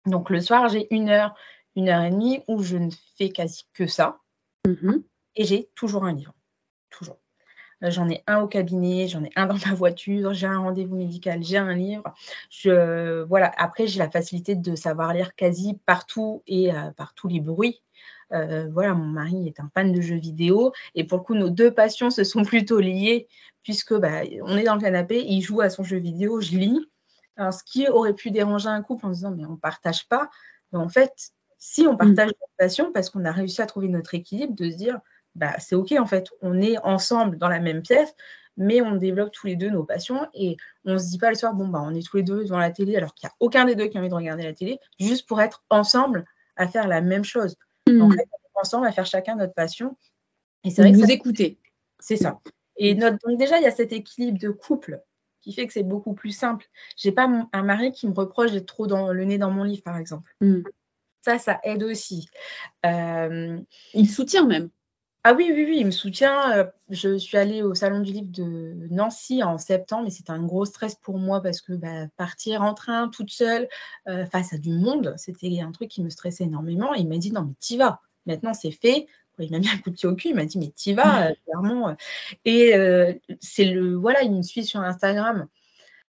Donc, le soir, j'ai une heure, une heure et demie où je ne fais quasi que ça. Mm-hmm. Et j'ai toujours un livre. Toujours. J'en ai un au cabinet, j'en ai un dans ma voiture, j'ai un rendez-vous médical, j'ai un livre. Je, voilà. Après, j'ai la facilité de savoir lire quasi partout et par tous les bruits. voilà, mon mari est un fan de jeux vidéo et pour le coup, nos deux passions se sont plutôt liées puisque bah, on est dans le canapé, il joue à son jeu vidéo, je lis. Alors, ce qui aurait pu déranger un couple en disant mais on ne partage pas, mais en fait, si on mm. partage notre passion, parce qu'on a réussi à trouver notre équilibre, de se dire bah, c'est OK en fait, on est ensemble dans la même pièce, mais on développe tous les deux nos passions et on ne se dit pas le soir, bon, bah, on est tous les deux devant la télé alors qu'il n'y a aucun des deux qui a envie de regarder la télé, juste pour être ensemble à faire la même chose. Mm. En fait, on est ensemble à faire chacun notre passion. Et c'est vrai que vous écoutez. C'est ça. Et notre... donc déjà, il y a cet équilibre de couple qui fait que c'est beaucoup plus simple. J'ai pas un mari qui me reproche d'être trop dans le nez dans mon livre, par exemple. Mm. Ça, ça aide aussi. Euh... Il soutient même. Ah oui, oui, oui, il me soutient. Euh, je suis allée au Salon du Livre de Nancy en septembre, mais c'était un gros stress pour moi parce que bah, partir en train toute seule euh, face à du monde, c'était un truc qui me stressait énormément. il m'a dit non, mais t'y vas. Maintenant, c'est fait. Il m'a mis un coup de pied au cul. Il m'a dit mais t'y vas, euh, clairement. Et c'est le voilà, il me suit sur Instagram.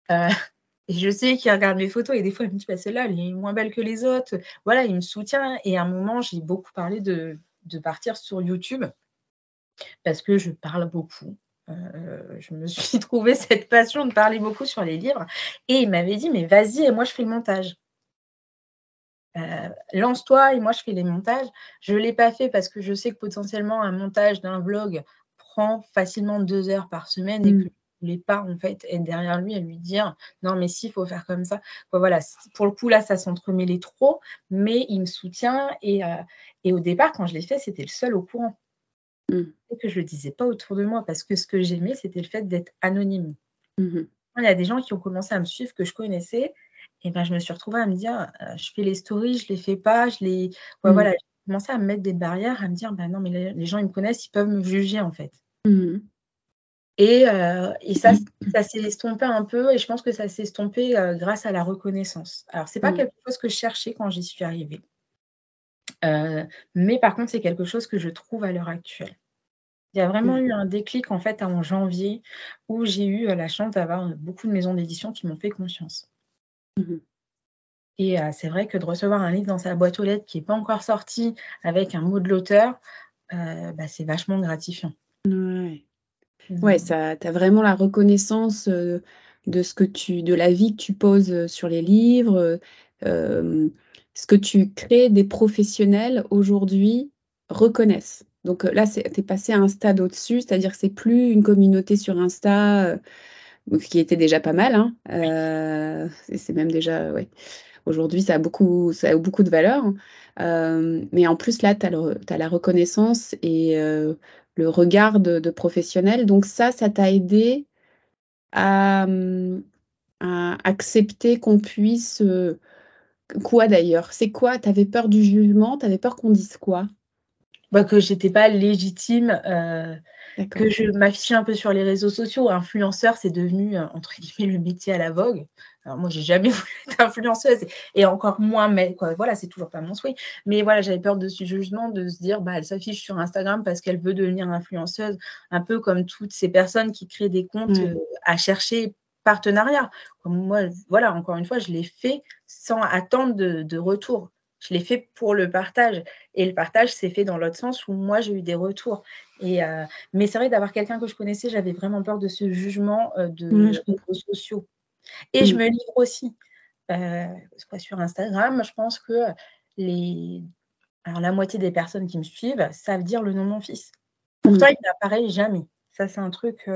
Et je sais qu'il regarde mes photos et des fois, il me dit, bah, celle-là, elle est moins belle que les autres. Voilà, il me soutient. Et à un moment, j'ai beaucoup parlé de, de, partir sur YouTube parce que je parle beaucoup. Euh, je me suis trouvé cette passion de parler beaucoup sur les livres. Et il m'avait dit, mais vas-y, et moi, je fais le montage. Euh, lance-toi et moi, je fais les montages. Je ne l'ai pas fait parce que je sais que potentiellement, un montage d'un vlog prend facilement deux heures par semaine et mm. que voulais pas en fait être derrière lui et lui dire non mais si il faut faire comme ça voilà pour le coup là ça s'entremêlait trop mais il me soutient et, euh, et au départ quand je l'ai fait c'était le seul au courant. Mmh. et que je le disais pas autour de moi parce que ce que j'aimais c'était le fait d'être anonyme. Mmh il y a des gens qui ont commencé à me suivre que je connaissais et ben je me suis retrouvée à me dire euh, je fais les stories je les fais pas je les mmh. voilà j'ai commencé à me mettre des barrières à me dire ben non mais les, gens ils me connaissent ils peuvent me juger en fait et, euh, et ça, ça s'est estompé un peu et je pense que ça s'est estompé euh, grâce à la reconnaissance. Alors, ce n'est pas mm. quelque chose que je cherchais quand j'y suis arrivée. Euh, mais par contre, c'est quelque chose que je trouve à l'heure actuelle. Il y a vraiment mm. eu un déclic en fait en janvier où j'ai eu la chance d'avoir beaucoup de maisons d'édition qui m'ont fait confiance. Mm-hmm. Et c'est vrai que de recevoir un livre dans sa boîte aux lettres qui n'est pas encore sorti avec un mot de l'auteur, bah, c'est vachement gratifiant. Ouais, ça, tu as vraiment la reconnaissance euh, de ce que tu, de la vie que tu poses sur les livres, euh, ce que tu crées, des professionnels aujourd'hui reconnaissent. Donc là, tu es passé à un stade au-dessus, c'est-à-dire que c'est plus une communauté sur Insta, qui était déjà pas mal. Hein, c'est même déjà, ouais. Aujourd'hui, ça a beaucoup, ça a beaucoup de valeur. mais en plus, là, tu as, la reconnaissance et le regard de, professionnel. Donc ça, ça t'a aidé à, accepter qu'on puisse... Euh, quoi d'ailleurs? C'est quoi? Tu avais peur du jugement? Tu avais peur qu'on dise quoi? Bah, Que j'étais pas légitime. Euh, que je m'affichais un peu sur les réseaux sociaux. Influenceur, c'est devenu, euh, entre guillemets, le métier à la vogue. Alors moi, j'ai jamais voulu être influenceuse et encore moins, mais quoi, voilà, c'est toujours pas mon souhait. Mais voilà, j'avais peur de ce jugement, de se dire, bah, elle s'affiche sur Instagram parce qu'elle veut devenir influenceuse, un peu comme toutes ces personnes qui créent des comptes euh, à chercher partenariat. Comme moi, voilà, encore une fois, je l'ai fait sans attendre de retour. Je l'ai fait pour le partage. Et le partage s'est fait dans l'autre sens où moi, j'ai eu des retours. Et, euh, mais c'est vrai, d'avoir quelqu'un que je connaissais, j'avais vraiment peur de ce jugement euh, de mmh. réseaux sociaux. Et je mmh. me livre aussi. Euh, sur Instagram, je pense que les... Alors, la moitié des personnes qui me suivent savent dire le nom de mon fils. Pourtant, mmh. il n'apparaît jamais. Ça, c'est un truc.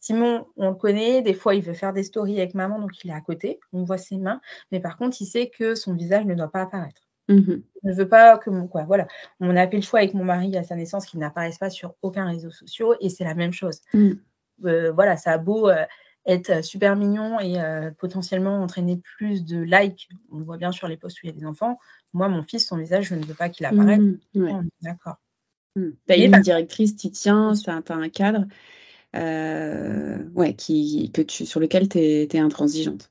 Euh, Simon, on le connaît. Des fois, il veut faire des stories avec maman, donc il est à côté. On voit ses mains. Mais par contre, il sait que son visage ne doit pas apparaître. Mmh il ne veut pas que mon. Quoi, voilà. On a fait le choix avec mon mari à sa naissance qu'il n'apparaisse pas sur aucun réseau social et c'est la même chose. Mmh. Euh, voilà, ça a beau euh, être super mignon et potentiellement entraîner plus de likes. On le voit bien sur les posts où il y a des enfants. Moi, mon fils, son visage, je ne veux pas qu'il apparaisse. Mmh, d'accord. Mmh. Tu as une directrice, tu tiens, tu as, un cadre euh, ouais, qui, que tu, sur lequel tu es, intransigeante.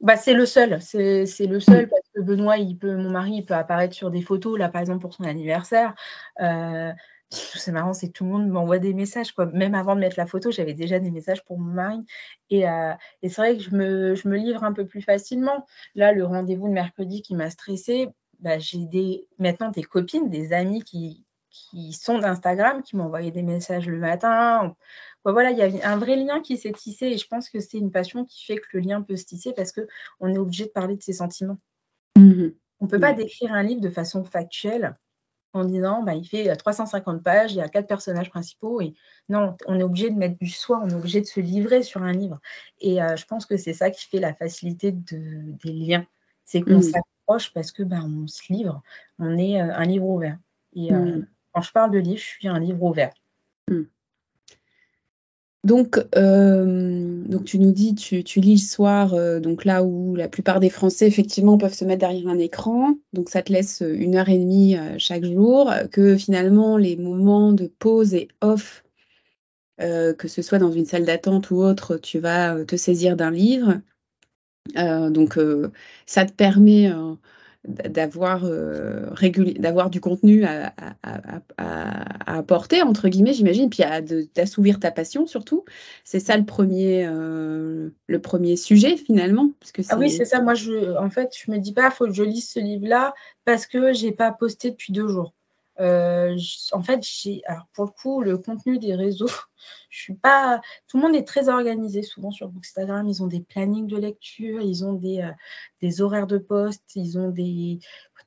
Bah, c'est le seul, c'est le seul parce que Benoît, il peut, mon mari, il peut apparaître sur des photos, là par exemple pour son anniversaire. Euh, c'est marrant, c'est que tout le monde m'envoie des messages. Quoi. Même avant de mettre la photo, j'avais déjà des messages pour mon mari. Et, euh, et c'est vrai que je me, je me, livre un peu plus facilement. Là, le rendez-vous de mercredi qui m'a stressée, bah, j'ai des, maintenant des copines, des amis qui, qui sont d'Instagram, qui m'ont envoyé des messages le matin. voilà, il y a un vrai lien qui s'est tissé et je pense que c'est une passion qui fait que le lien peut se tisser parce qu'on est obligé de parler de ses sentiments. Mmh on ne peut pas décrire un livre de façon factuelle en disant bah, il fait 350 pages, il y a quatre personnages principaux. Et non, on est obligé de mettre du soi, on est obligé de se livrer sur un livre. Et euh, je pense que c'est ça qui fait la facilité de, des liens. C'est qu'on mmh. s'approche parce que bah, on se livre, on est euh, un livre ouvert. Et euh. Quand je parle de livre, je suis un livre ouvert. Donc, euh, donc tu nous dis, tu, lis le soir, euh, donc là où la plupart des Français, effectivement, peuvent se mettre derrière un écran. Donc, ça te laisse une heure et demie euh, chaque jour. Que finalement, les moments de pause et off, que ce soit dans une salle d'attente ou autre, tu vas te saisir d'un livre. donc, ça te permet d'avoir euh, d'avoir du contenu à, apporter entre guillemets j'imagine puis d'assouvir ta passion surtout. C'est ça le premier euh, le premier sujet finalement parce que ah oui c'est ça. Moi je en fait je me dis pas faut que je lise ce livre là parce que j'ai pas posté depuis deux jours euh, en fait, alors pour le coup, le contenu des réseaux, je suis pas. Tout le monde est très organisé souvent sur Instagram. Ils ont des plannings de lecture, ils ont des, euh, horaires de poste, ils ont des.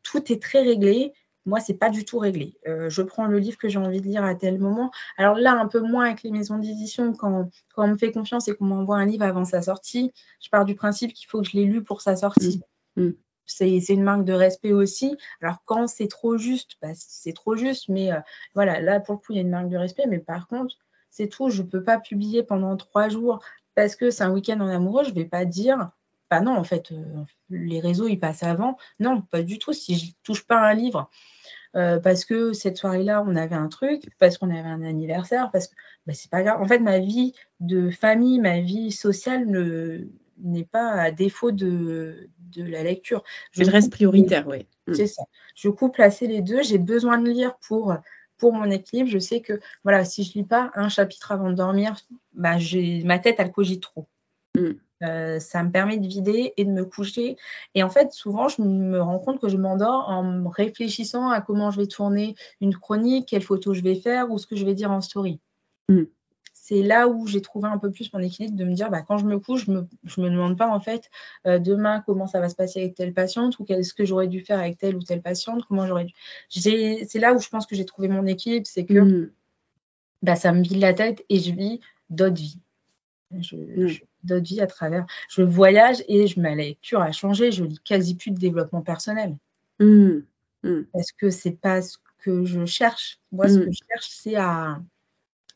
Tout est très réglé. Moi, c'est pas du tout réglé. Euh, je prends le livre que j'ai envie de lire à tel moment. Alors là, un peu moins avec les maisons d'édition, quand, quand on me fait confiance et qu'on m'envoie un livre avant sa sortie, je pars du principe qu'il faut que je l'ai lu pour sa sortie. Mmh. C'est une marque de respect aussi. Alors quand c'est trop juste, bah, c'est trop juste, mais euh, voilà, là pour le coup, il y a une marque de respect, mais par contre, c'est tout, je ne peux pas publier pendant trois jours parce que c'est un week-end en amoureux, je ne vais pas dire, bah non, en fait, euh, les réseaux, ils passent avant. Non, pas du tout, si je ne touche pas un livre. Euh, parce que cette soirée-là, on avait un truc, parce qu'on avait un anniversaire, parce que bah, c'est pas grave. En fait, ma vie de famille, ma vie sociale ne, n'est pas à défaut de, de la lecture. Je reste prioritaire, oui. Mm. C'est ça. Je coupe assez les deux. J'ai besoin de lire pour, pour mon équilibre. Je sais que voilà, si je lis pas un chapitre avant de dormir, bah, ma tête, elle cogite trop. Mm. Euh, ça me permet de vider et de me coucher. Et en fait, souvent, je me rends compte que je m'endors en réfléchissant à comment je vais tourner une chronique, quelle photo je vais faire ou ce que je vais dire en story. Mm c'est là où j'ai trouvé un peu plus mon équilibre de me dire bah, quand je me couche, je me, me demande pas en fait euh, demain comment ça va se passer avec telle patiente ou qu'est-ce que j'aurais dû faire avec telle ou telle patiente, comment j'aurais dû. C'est là où je pense que j'ai trouvé mon équilibre, c'est que mm. bah, ça me vide la tête et je vis d'autres vies. Je, mm. d'autres vies à travers. Je voyage et je, ma lecture a changé. Je lis quasi plus de développement personnel. Mm. Parce que c'est pas ce que je cherche. Moi, ce que je cherche, c'est à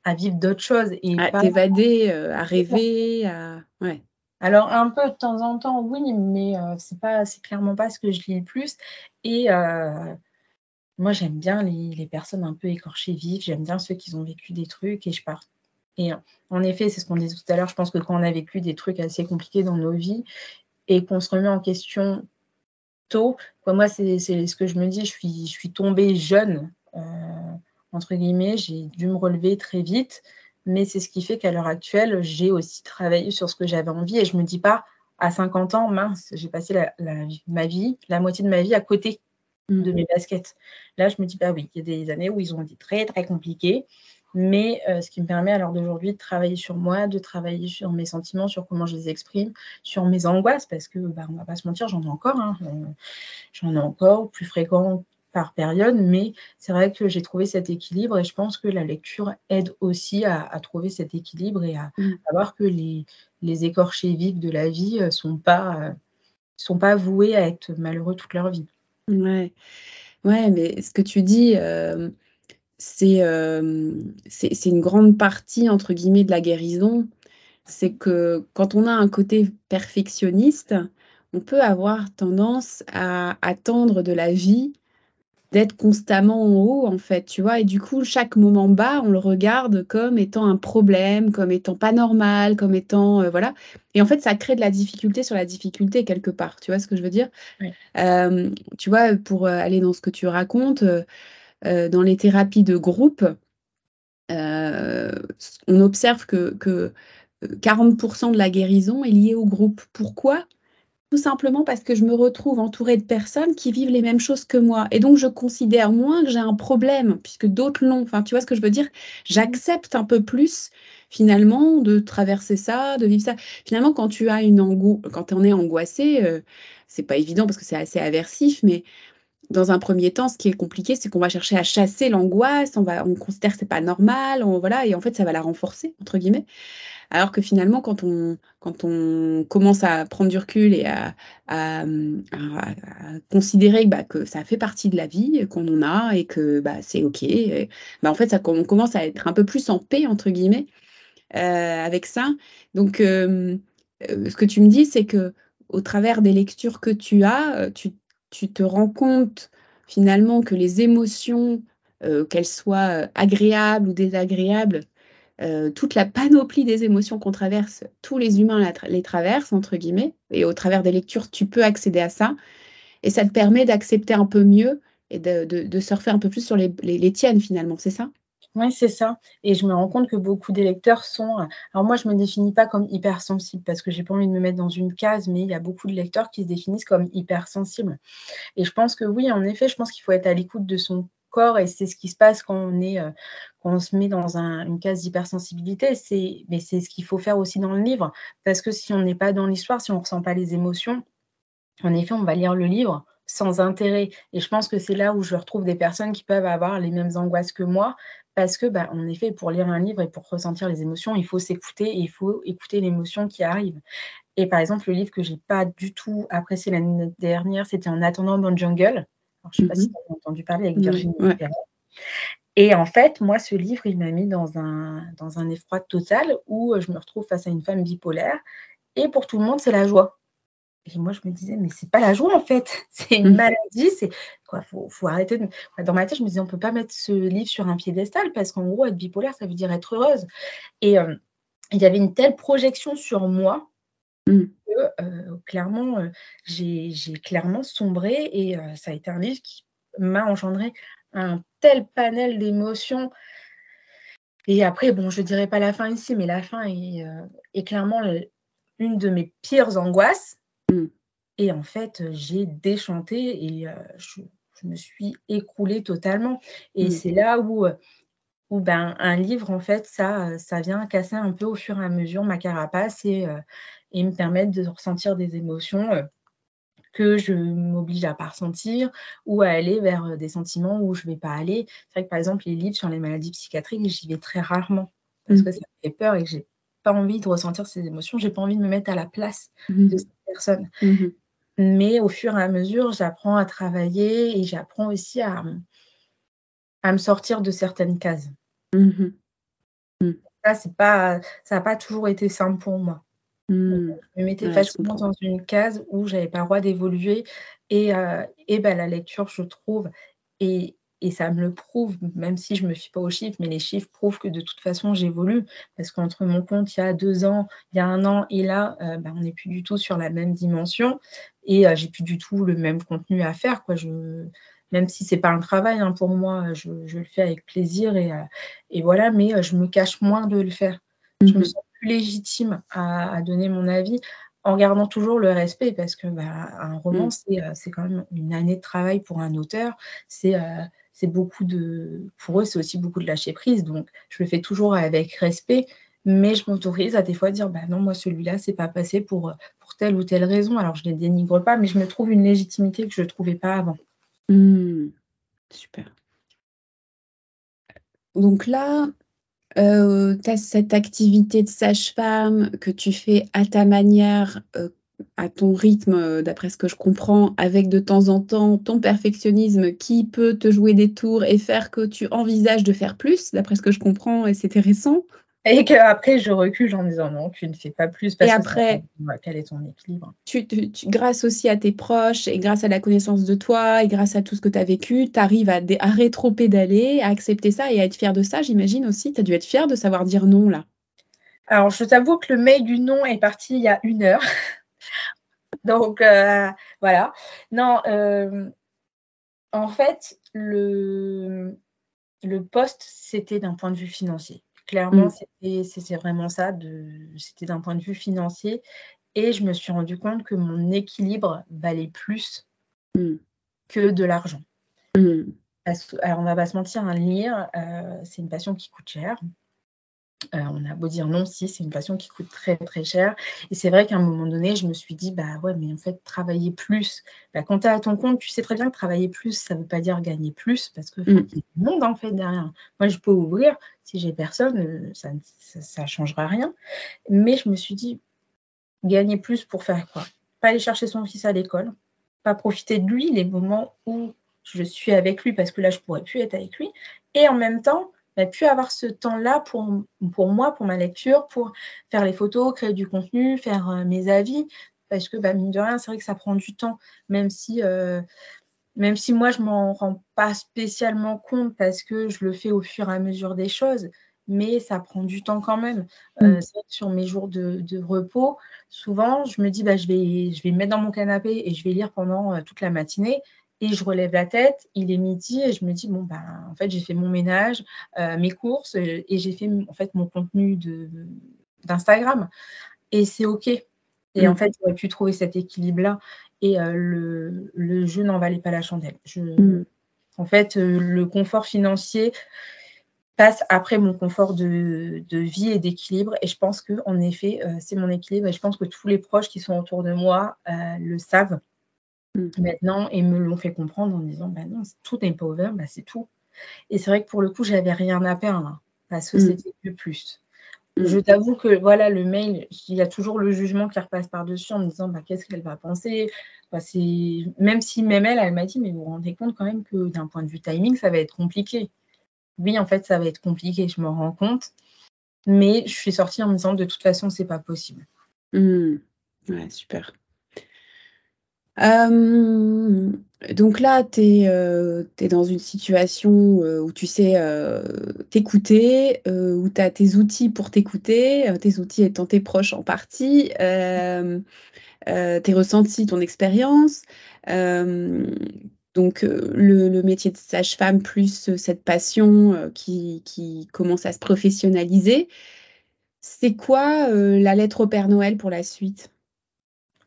à vivre d'autres choses. Et à t'évader, euh, à rêver, à... Ouais. Alors un peu de temps en temps, oui, mais euh, c'est pas, c'est clairement pas ce que je lis le plus. Et euh, moi, j'aime bien les, les, personnes un peu écorchées vives. J'aime bien ceux qui ont vécu des trucs et je pars. Et en effet, c'est ce qu'on disait tout à l'heure. Je pense que quand on a vécu des trucs assez compliqués dans nos vies et qu'on se remet en question tôt, moi, c'est ce que je me dis. Je suis, je suis tombée jeune entre guillemets, j'ai dû me relever très vite, mais c'est ce qui fait qu'à l'heure actuelle, j'ai aussi travaillé sur ce que j'avais envie et je me dis pas à 50 ans, mince, j'ai passé la, ma vie, la moitié de ma vie à côté de mm. mes baskets. Là, je me dis, bah oui, il y a des années où ils ont été très, très compliqués, mais euh, ce qui me permet à l'heure d'aujourd'hui de travailler sur moi, de travailler sur mes sentiments, sur comment je les exprime, sur mes angoisses, parce que, bah, on va pas se mentir, j'en ai encore, hein. euh, j'en ai encore, plus fréquent par période, mais c'est vrai que j'ai trouvé cet équilibre et je pense que la lecture aide aussi à, trouver cet équilibre et à, mm. voir que les, les, écorchés vifs de la vie ne euh, sont pas, euh, sont pas voués à être malheureux toute leur vie. Ouais, ouais mais ce que tu dis, euh, c'est c'est une grande partie, entre guillemets, de la guérison. C'est que quand on a un côté perfectionniste, on peut avoir tendance à attendre de la vie d'être constamment en haut, en fait, tu vois. Et du coup, chaque moment bas, on le regarde comme étant un problème, comme étant pas normal, comme étant. Euh, voilà. Et en fait, ça crée de la difficulté sur la difficulté quelque part. Tu vois ce que je veux dire? Euh, Tu vois, pour euh, aller dans ce que tu racontes, dans les thérapies de groupe, on observe que, que 40% de la guérison est liée au groupe. Pourquoi? Tout simplement parce que je me retrouve entourée de personnes qui vivent les mêmes choses que moi. Et donc, je considère moins que j'ai un problème, puisque d'autres l'ont. Enfin, tu vois ce que je veux dire? J'accepte un peu plus, finalement, de traverser ça, de vivre ça. Finalement, quand tu as une angoisse, quand on est angoissé, euh, c'est pas évident parce que c'est assez aversif, mais dans un premier temps, ce qui est compliqué, c'est qu'on va chercher à chasser l'angoisse, on, on considère que c'est pas normal, voilà, et en fait, ça va la renforcer, entre guillemets. Alors que finalement, quand on, commence à prendre du recul et à, considérer bah, que ça fait partie de la vie, qu'on en a et que bah, c'est OK, bah, en fait, on commence à être un peu plus en paix, entre guillemets, euh, avec ça. Donc, euh, euh, ce que tu me dis, c'est que au travers des lectures que tu as, tu, tu te rends compte finalement que les émotions, qu'elles soient agréables ou désagréables, euh, toute la panoplie des émotions qu'on traverse, tous les humains les traversent, entre guillemets, et au travers des lectures, tu peux accéder à ça. Et ça te permet d'accepter un peu mieux et de, surfer un peu plus sur les, tiennes, finalement, c'est ça? Oui, c'est ça. Et je me rends compte que beaucoup des lecteurs sont. Alors, moi, je ne me définis pas comme hypersensible parce que j'ai pas envie de me mettre dans une case, mais il y a beaucoup de lecteurs qui se définissent comme hypersensibles. Et je pense que oui, en effet, je pense qu'il faut être à l'écoute de son et c'est ce qui se passe quand on est euh, quand on se met dans une case d'hypersensibilité. C'est mais c'est ce qu'il faut faire aussi dans le livre. Parce que si on n'est pas dans l'histoire si on ressent pas les émotions en effet on va lire le livre sans intérêt. Et je pense que c'est là où je retrouve des personnes qui peuvent avoir les mêmes angoisses que moi. Parce que bah, en effet pour lire un livre et pour ressentir les émotions il faut s'écouter et il faut écouter l'émotion qui arrive. Et par exemple le livre que j'ai pas du tout apprécié l'année dernière c'était en attendant dans le jungle je ne sais pas si mhm. tu as entendu parler avec Virginie Et en fait, moi, ce livre, il m'a mis dans un, dans un effroi total où euh, je me retrouve face à une femme bipolaire et pour tout le monde, c'est la joie. Et moi, je me disais, mais c'est pas la joie en fait, c'est une mhm. maladie, c'est quoi, faut, faut arrêter. De... Dans ma tête, je me disais, on peut pas mettre ce livre sur un piédestal parce qu'en gros, être bipolaire, ça veut dire être heureuse. Et euh, il y avait une telle projection sur moi mm. Euh, clairement, euh, j'ai clairement sombré et euh, ça a été un livre qui m'a engendré un tel panel d'émotions. Et après, bon, je ne dirais pas la fin ici, mais la fin est, clairement une de mes pires angoisses. Mm. Et en fait, j'ai déchanté et je, me suis écroulée totalement. Et mm. c'est là où, où ben, un livre, en fait, ça, ça vient casser un peu au fur et à mesure ma carapace et, et me permettre de ressentir des émotions euh, que je m'oblige à pas ressentir ou à aller vers euh, des sentiments où je vais pas aller. C'est vrai que par exemple, les livres sur les maladies psychiatriques, j'y vais très rarement parce mmh. que ça me fait peur et que j'ai pas envie de ressentir ces émotions, j'ai pas envie de me mettre à la place mmh. de cette personne. Mmh. Mais au fur et à mesure, j'apprends à travailler et j'apprends aussi à, à me sortir de certaines cases. Ça, c'est pas, ça n'a pas toujours été simple pour moi. Mmh. Je me mettais facilement dans une case où j'avais pas le droit d'évoluer. Et, euh, et ben, la lecture, je trouve, et, et, ça me le prouve, même si je ne me fie pas aux chiffres, mais les chiffres prouvent que de toute façon, j'évolue. Parce qu'entre mon compte, il y a deux ans, il y a un an, et là, euh, ben, on n'est plus du tout sur la même dimension. Et euh, j'ai plus du tout le même contenu à faire. Quoi. Je, même si c'est pas un travail hein, pour moi, je, je, le fais avec plaisir. Et, euh, et voilà, mais je me cache moins de le faire. Je me mmh légitime à, donner mon avis en gardant toujours le respect parce que bah, un roman, mm. euh, c'est quand même une année de travail pour un auteur. C'est euh, c'est beaucoup de. Pour eux, c'est aussi beaucoup de lâcher prise. Donc, je le fais toujours avec respect, mais je m'autorise à des fois dire bah non, moi, celui-là, c'est pas passé pour, pour telle ou telle raison. Alors, je ne les dénigre pas, mais je me trouve une légitimité que je ne trouvais pas avant. Mm. Super. Donc là, euh, tu as cette activité de sage-femme que tu fais à ta manière, euh, à ton rythme, euh, d'après ce que je comprends, avec de temps en temps ton perfectionnisme qui peut te jouer des tours et faire que tu envisages de faire plus, d'après ce que je comprends, et c'est intéressant. Et qu'après, je recule en disant non, tu ne fais pas plus. Parce et après, quel est ton équilibre tu, Grâce aussi à tes proches et grâce à la connaissance de toi et grâce à tout ce que tu as vécu, tu arrives à, à rétro-pédaler, à accepter ça et à être fier de ça, j'imagine aussi. Tu as dû être fier de savoir dire non là. Alors, je t'avoue que le mail du non est parti il y a une heure. Donc, euh, voilà. Non, euh, En fait, le, le poste, c'était d'un point de vue financier. Clairement, mm. c'était vraiment ça, c'était d'un point de vue financier. Et je me suis rendu compte que mon équilibre valait plus mm. que de l'argent. Mm. Alors, on va pas se mentir, un lire, euh, c'est une passion qui coûte cher. Euh, on a beau dire non, si, c'est une passion qui coûte très très cher. Et c'est vrai qu'à un moment donné, je me suis dit, bah ouais, mais en fait, travailler plus. Bah, quand tu es à ton compte, tu sais très bien que travailler plus, ça ne veut pas dire gagner plus, parce que mm. y a du monde en fait derrière. Moi, je peux ouvrir, si j'ai personne, euh, ça ne changera rien. Mais je me suis dit, gagner plus pour faire quoi? Pas aller chercher son fils à l'école, pas profiter de lui les moments où je suis avec lui, parce que là, je pourrais plus être avec lui. Et en même temps, bah, pu avoir ce temps-là pour, pour moi, pour ma lecture, pour faire les photos, créer du contenu, faire euh, mes avis, parce que bah, mine de rien, c'est vrai que ça prend du temps, même si, euh, même si moi, je m'en rends pas spécialement compte parce que je le fais au fur et à mesure des choses, mais ça prend du temps quand même. Euh, mm. sur mes jours de, de, repos, souvent, je me dis, bah, je, vais, je vais me mettre dans mon canapé et je vais lire pendant toute la matinée et je relève la tête, il est midi et je me dis, bon, ben, en fait, j'ai fait mon ménage, euh, mes courses et j'ai fait en fait mon contenu d'Instagram. Et c'est OK. Et en mm. fait, j'aurais pu trouver cet équilibre-là. Et euh, le, le, jeu n'en valait pas la chandelle. Mm. En fait, euh, le confort financier passe après mon confort de, de vie et d'équilibre. Et je pense que, en effet, c'est mon équilibre. Et je pense que tous les proches qui sont autour de moi le savent. Mmh. maintenant et me l'ont fait comprendre en disant bah non, tout n'est pas ouvert, bah c'est tout. Et c'est vrai que pour le coup, j'avais rien à perdre hein, parce que mmh. c'était le plus. Mmh. Je t'avoue que voilà, le mail, il y a toujours le jugement qui repasse par-dessus en me disant bah, qu'est-ce qu'elle va penser? Bah, même si même elle, elle m'a dit mais vous vous rendez compte quand même que d'un point de vue timing, ça va être compliqué. Oui, en fait, ça va être compliqué, je me rends compte. Mais je suis sortie en me disant de toute façon, c'est pas possible. Ouais, super. Euh, donc là, tu es, euh, dans une situation euh, où tu sais t'écouter, où tu as tes outils pour t'écouter, tes outils étant tes proches en partie, tes ressentis, ton expérience. donc le, métier de sage-femme plus cette passion qui, qui, commence à se professionnaliser. C'est quoi la lettre au Père Noël pour la suite?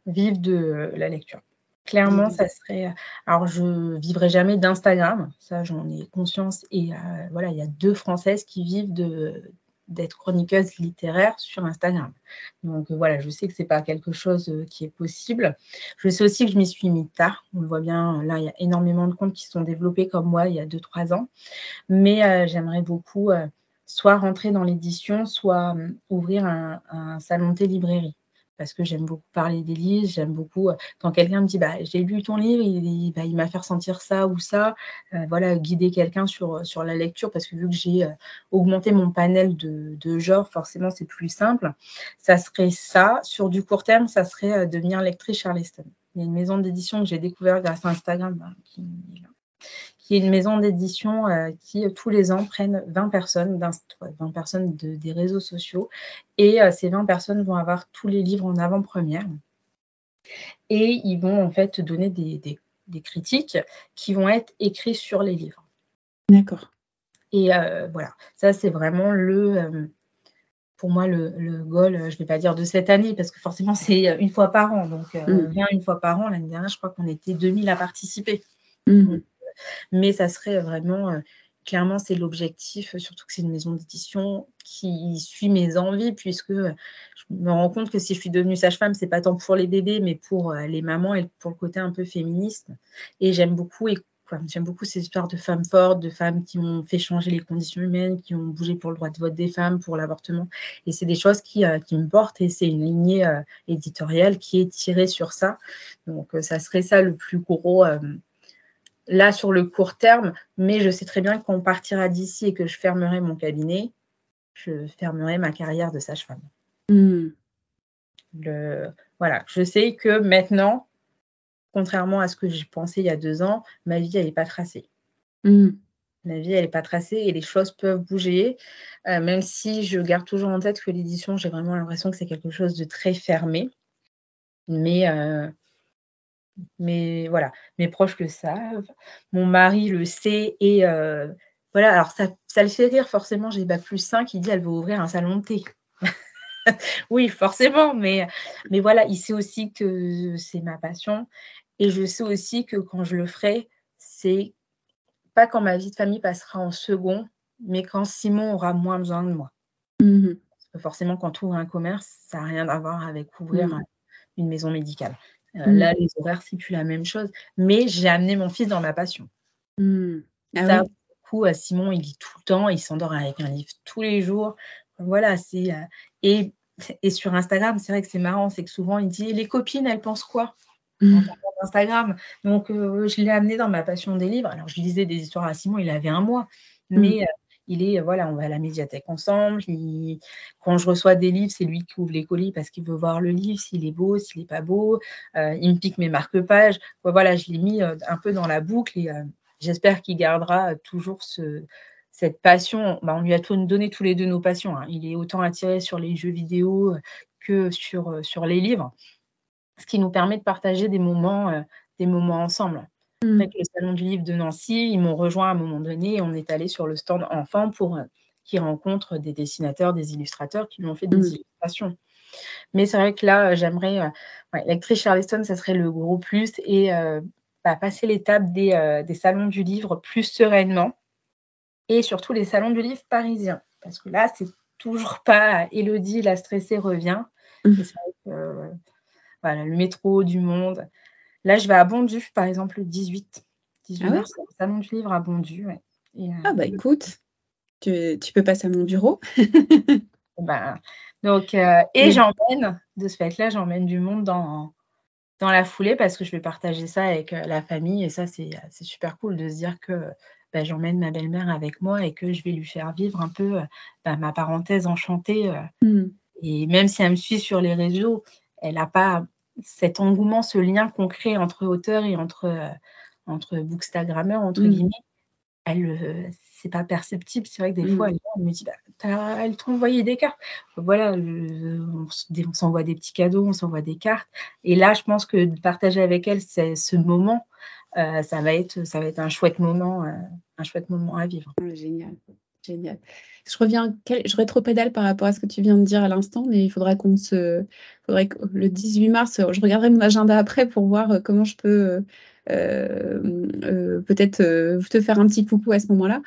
Vive de la lecture. Clairement, ça serait. Alors, je vivrai jamais d'Instagram, ça j'en ai conscience. Et euh, voilà, il y a deux Françaises qui vivent de d'être chroniqueuses littéraires sur Instagram. Donc voilà, je sais que c'est pas quelque chose euh, qui est possible. Je sais aussi que je m'y suis mis tard. On le voit bien, là, il y a énormément de comptes qui sont développés comme moi il y a 2-3 ans. Mais euh, j'aimerais beaucoup soit rentrer dans l'édition, soit ouvrir un, un salon de librairie parce que j'aime beaucoup parler des livres, j'aime beaucoup euh, quand quelqu'un me dit bah, j'ai lu ton livre, il, bah, m'a fait ressentir ça ou ça, euh, voilà, guider quelqu'un sur, sur la lecture, parce que vu que j'ai euh, augmenté mon panel de, de genre, forcément c'est plus simple. Ça serait ça. Sur du court terme, ça serait devenir lectrice Charleston. Il y a une maison d'édition que j'ai découvert grâce à Instagram bah, qui, qui est une maison d'édition euh, qui euh, tous les ans prennent 20 personnes, 20 personnes de, des réseaux sociaux, et euh, ces 20 personnes vont avoir tous les livres en avant-première. Et ils vont en fait donner des, des, critiques qui vont être écrites sur les livres. D'accord. Et voilà, ça c'est vraiment le, pour moi le, le, goal, je ne vais pas dire de cette année, parce que forcément c'est une fois par an. Donc, on mm. vient une fois par an. L'année dernière, je crois qu'on était 2000 à participer. Mm mais ça serait vraiment euh, clairement, c'est l'objectif, surtout que c'est une maison d'édition qui suit mes envies, puisque je me rends compte que si je suis devenue sage-femme, c'est pas tant pour les bébés, mais pour euh, les mamans et pour le côté un peu féministe. Et j'aime beaucoup, et j'aime beaucoup ces histoires de femmes fortes, de femmes qui ont fait changer les conditions humaines, qui ont bougé pour le droit de vote des femmes, pour l'avortement. Et c'est des choses qui, euh, qui, me portent, et c'est une lignée éditoriale qui est tirée sur ça. Donc, ça serait ça le plus gros là sur le court terme, mais je sais très bien qu'on partira d'ici et que je fermerai mon cabinet, je fermerai ma carrière de sage-femme. Hmm. Voilà, je sais que maintenant, contrairement à ce que j'ai pensé il y a deux ans, ma vie, elle n'est pas tracée. Hmm. Ma vie, elle n'est pas tracée et les choses peuvent bouger, euh, même si je garde toujours en tête que l'édition, j'ai vraiment l'impression que c'est quelque chose de très fermé. Mais euh, mais voilà, mes proches le savent, mon mari le sait et voilà, alors ça, ça, le fait rire forcément, j'ai bac plus 5, il dit elle veut ouvrir un salon de thé. oui, forcément, mais, mais voilà, il sait aussi que c'est ma passion et je sais aussi que quand je le ferai, c'est pas quand ma vie de famille passera en second, mais quand Simon aura moins besoin de moi. Mmh Parce que forcément, quand tu ouvres un commerce, ça n'a rien à voir avec ouvrir mmh. une maison médicale. Euh, mmh. Là, les horaires, c'est plus la même chose. Mais j'ai amené mon fils dans ma passion. Ah ça, du coup, Simon, il lit tout le temps, il s'endort avec un livre tous les jours. Voilà, c'est. Euh, et, et sur Instagram, c'est vrai que c'est marrant, c'est que souvent, il dit Les copines, elles pensent quoi Instagram. Donc, euh, je l'ai amené dans ma passion des livres. Alors, je lisais des histoires à Simon, il avait un mois. Mais il est, voilà, on va à la médiathèque ensemble. quand je reçois des livres, c'est lui qui ouvre les colis parce qu'il veut voir le livre, s'il est beau, s'il n'est pas beau. Euh, il me pique mes marque-pages. Voilà, je l'ai mis euh, un peu dans la boucle et euh, j'espère qu'il gardera toujours cette passion. Bah, on lui a donné tous les deux nos passions. Hein. Il est autant attiré sur les jeux vidéo que sur, les livres, ce qui nous permet de partager des moments ensemble. Mmh. Avec le salon du livre de Nancy, ils m'ont rejoint à un moment donné et on est allé sur le stand enfant pour euh, qu'ils rencontrent des dessinateurs, des illustrateurs qui lui ont fait des mmh. illustrations. Mais c'est vrai que là, euh, j'aimerais, euh, l'actrice Charleston, ça serait le gros plus et bah, passer l'étape des, des, salons du livre plus sereinement et surtout les salons du livre parisiens. Parce que là, c'est toujours pas Elodie, la stressée revient. Mmh. C'est vrai que, voilà, le métro du monde. Là, je vais à Bondu, par exemple, le 18. 18 ah mars, salon du livre à Bondu. Euh, ah bah écoute, tu, peux passer à mon bureau. bah, donc, euh, et j'emmène, de ce fait-là, j'emmène du monde dans, dans la foulée parce que je vais partager ça avec euh, la famille. Et ça, c'est super cool de se dire que bah, j'emmène ma belle-mère avec moi et que je vais lui faire vivre un peu bah, ma parenthèse enchantée. Mmh. Et même si elle me suit sur les réseaux, elle n'a pas cet engouement, ce lien qu'on crée entre auteurs et entre, euh, entre bookstagrammeurs, entre mmh. guillemets, elle, euh, c'est pas perceptible. C'est vrai que des fois, mmh. elle, me dit, bah, elle t'a envoyé des cartes. Voilà, on, s'envoie des petits cadeaux, on s'envoie des cartes. Et là, je pense que de partager avec elle ce moment, euh, ça, va être, ça va être un chouette moment, un chouette moment à vivre. génial. Génial. Je reviens, je rétropédale par rapport à ce que tu viens de dire à l'instant, mais il faudra qu'on se, faudrait que le 18 mars, je regarderai mon agenda après pour voir euh, comment je peux euh, euh, peut-être te faire un petit coucou à ce moment-là.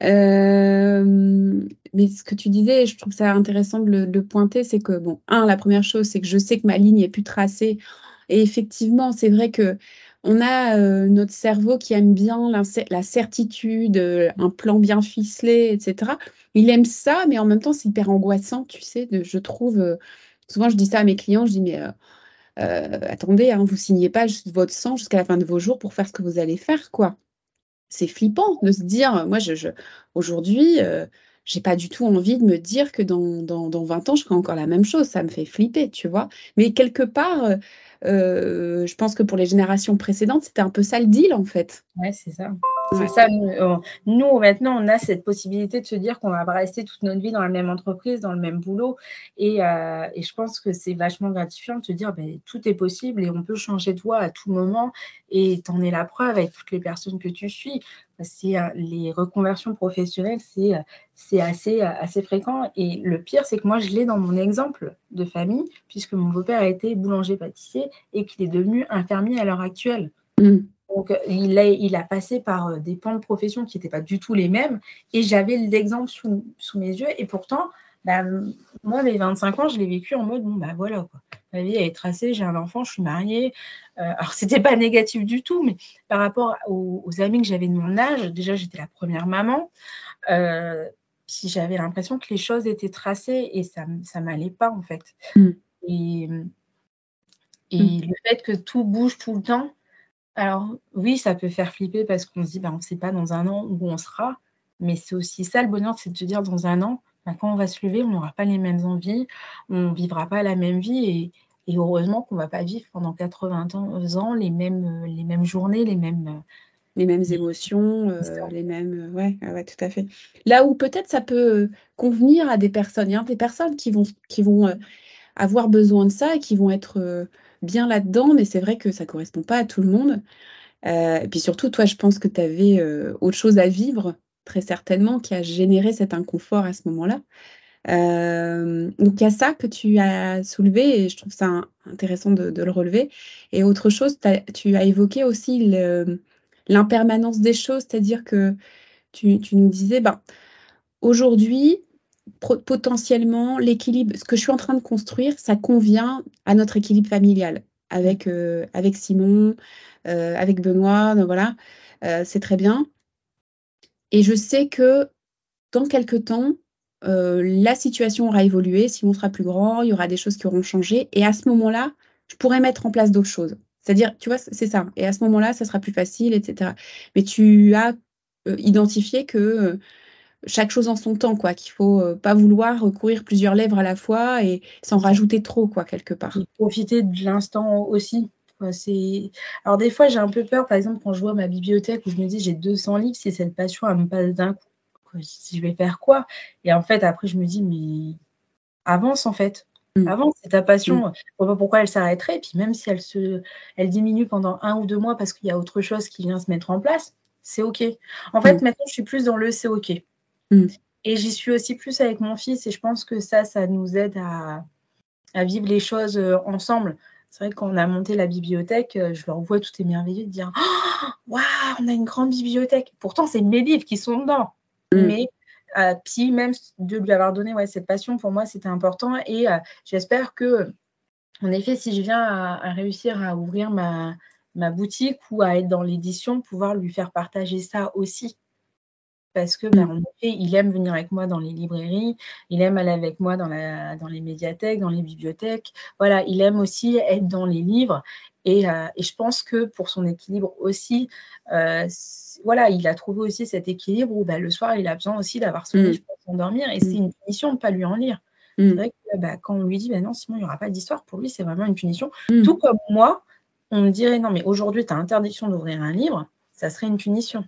mais ce que tu disais, je trouve ça intéressant de le, pointer, c'est que bon, un, la première chose, c'est que je sais que ma ligne est plus tracée, et effectivement, c'est vrai que on a euh, notre cerveau qui aime bien la, certitude, euh, un plan bien ficelé, etc. Il aime ça, mais en même temps, c'est hyper angoissant, tu sais, je trouve. Euh, souvent, je dis ça à mes clients, je dis, mais attendez, hein, vous signez pas votre sang jusqu'à la fin de vos jours pour faire ce que vous allez faire, quoi. C'est flippant de se dire, moi, je, je aujourd'hui, j'ai pas du tout envie de me dire que dans, dans, dans, 20 ans, je ferai encore la même chose. Ça me fait flipper, tu vois. Mais quelque part, euh, je pense que pour les générations précédentes, c'était un peu ça le deal en fait. Ouais, c'est ça. C'est ça. Nous, maintenant, on a cette possibilité de se dire qu'on va rester toute notre vie dans la même entreprise, dans le même boulot. Et, euh, et je pense que c'est vachement gratifiant de se dire ben, tout est possible et on peut changer de voie à tout moment. Et tu en es la preuve avec toutes les personnes que tu suis. C'est, euh, les reconversions professionnelles, c'est, c'est assez, assez fréquent. Et le pire, c'est que moi, je l'ai dans mon exemple de famille, puisque mon beau-père a été boulanger-pâtissier et qu'il est devenu infirmier à l'heure actuelle. Mmh. Donc, il a, il a passé par euh, des pans de profession qui n'étaient pas du tout les mêmes. Et j'avais l'exemple sous, sous, mes yeux. Et pourtant, bah, moi, mes 25 ans, je l'ai vécu en mode, bon, bah voilà, quoi. Ma vie, est tracée, j'ai un enfant, je suis mariée. Euh, alors, c'était pas négatif du tout, mais par rapport aux, amis que j'avais de mon âge, déjà, j'étais la première maman. Euh, puis j'avais l'impression que les choses étaient tracées et ça ne m'allait pas, en fait. Mm. Et, et mm. le fait que tout bouge tout le temps, alors oui, ça peut faire flipper parce qu'on se dit, bah, on ne sait pas dans un an où on sera, mais c'est aussi ça le bonheur, c'est de se dire dans un an, bah, quand on va se lever, on n'aura pas les mêmes envies, on ne vivra pas la même vie et, heureusement qu'on ne va pas vivre pendant 80 ans les mêmes, les mêmes journées, les mêmes... Les mêmes émotions, euh, les mêmes... Ouais, ouais, tout à fait. Là où peut-être ça peut convenir à des personnes, il y a des personnes qui vont, qui vont euh, avoir besoin de ça et qui vont être... Euh, bien là-dedans, mais c'est vrai que ça correspond pas à tout le monde. et puis surtout, toi, je pense que tu avais autre chose à vivre, très certainement, qui a généré cet inconfort à ce moment-là. donc il y a ça que tu as soulevé et je trouve ça intéressant de, le relever. Et autre chose, tu as évoqué aussi l'impermanence des choses, c'est-à-dire que tu, nous disais, ben, aujourd'hui, potentiellement, l'équilibre, ce que je suis en train de construire, ça convient à notre équilibre familial avec, euh, Simon, euh, avec Benoît, voilà, euh, c'est très bien. Et je sais que dans quelques temps, la situation aura évolué, Simon sera plus grand, il y aura des choses qui auront changé, et à ce moment-là, je pourrais mettre en place d'autres choses. C'est-à-dire, tu vois, c'est ça. Et à ce moment-là, ça sera plus facile, etc. Mais tu as identifié que chaque chose en son temps, quoi, qu'il faut euh, pas vouloir recourir plusieurs lèvres à la fois et s'en rajouter trop, quoi, quelque part. profiter de l'instant aussi. c'est... Alors des fois, j'ai un peu peur, par exemple, quand je vois ma bibliothèque où je me dis j'ai 200 livres, si cette passion elle me passe d'un coup, je vais faire quoi? Et en fait, après, je me dis, mais avance en fait. Mm. Avance, c'est ta passion. Mm. Je ne vois pas pourquoi elle s'arrêterait. Et puis même si elle, se... elle diminue pendant un ou deux mois parce qu'il y a autre chose qui vient se mettre en place, c'est OK. En fait, mm. maintenant, je suis plus dans le c'est OK. Et j'y suis aussi plus avec mon fils et je pense que ça, ça nous aide à, vivre les choses euh, ensemble. C'est vrai qu'on a monté la bibliothèque, euh, je leur vois tout émerveillé de dire Waouh, on a une grande bibliothèque. Pourtant, c'est mes livres qui sont dedans. Mais euh, puis même de lui avoir donné ouais, cette passion, pour moi, c'était important. Et j'espère que, en effet, si je viens à, réussir à ouvrir ma, ma, boutique ou à être dans l'édition, pouvoir lui faire partager ça aussi parce que bah, en effet, il aime venir avec moi dans les librairies, il aime aller avec moi dans, la, dans les médiathèques, dans les bibliothèques. Voilà, il aime aussi être dans les livres. Et, euh, et je pense que pour son équilibre aussi, euh, voilà, il a trouvé aussi cet équilibre où bah, le soir, il a besoin aussi d'avoir son mmh. livre pour s'endormir. Et c'est mmh. une punition de ne pas lui en lire. C'est mmh. vrai que bah, quand on lui dit, bah, non, Simon, il n'y aura pas d'histoire, pour lui, c'est vraiment une punition. Tout comme moi, on me dirait, non, mais aujourd'hui, tu as interdiction d'ouvrir un livre, ça serait une punition.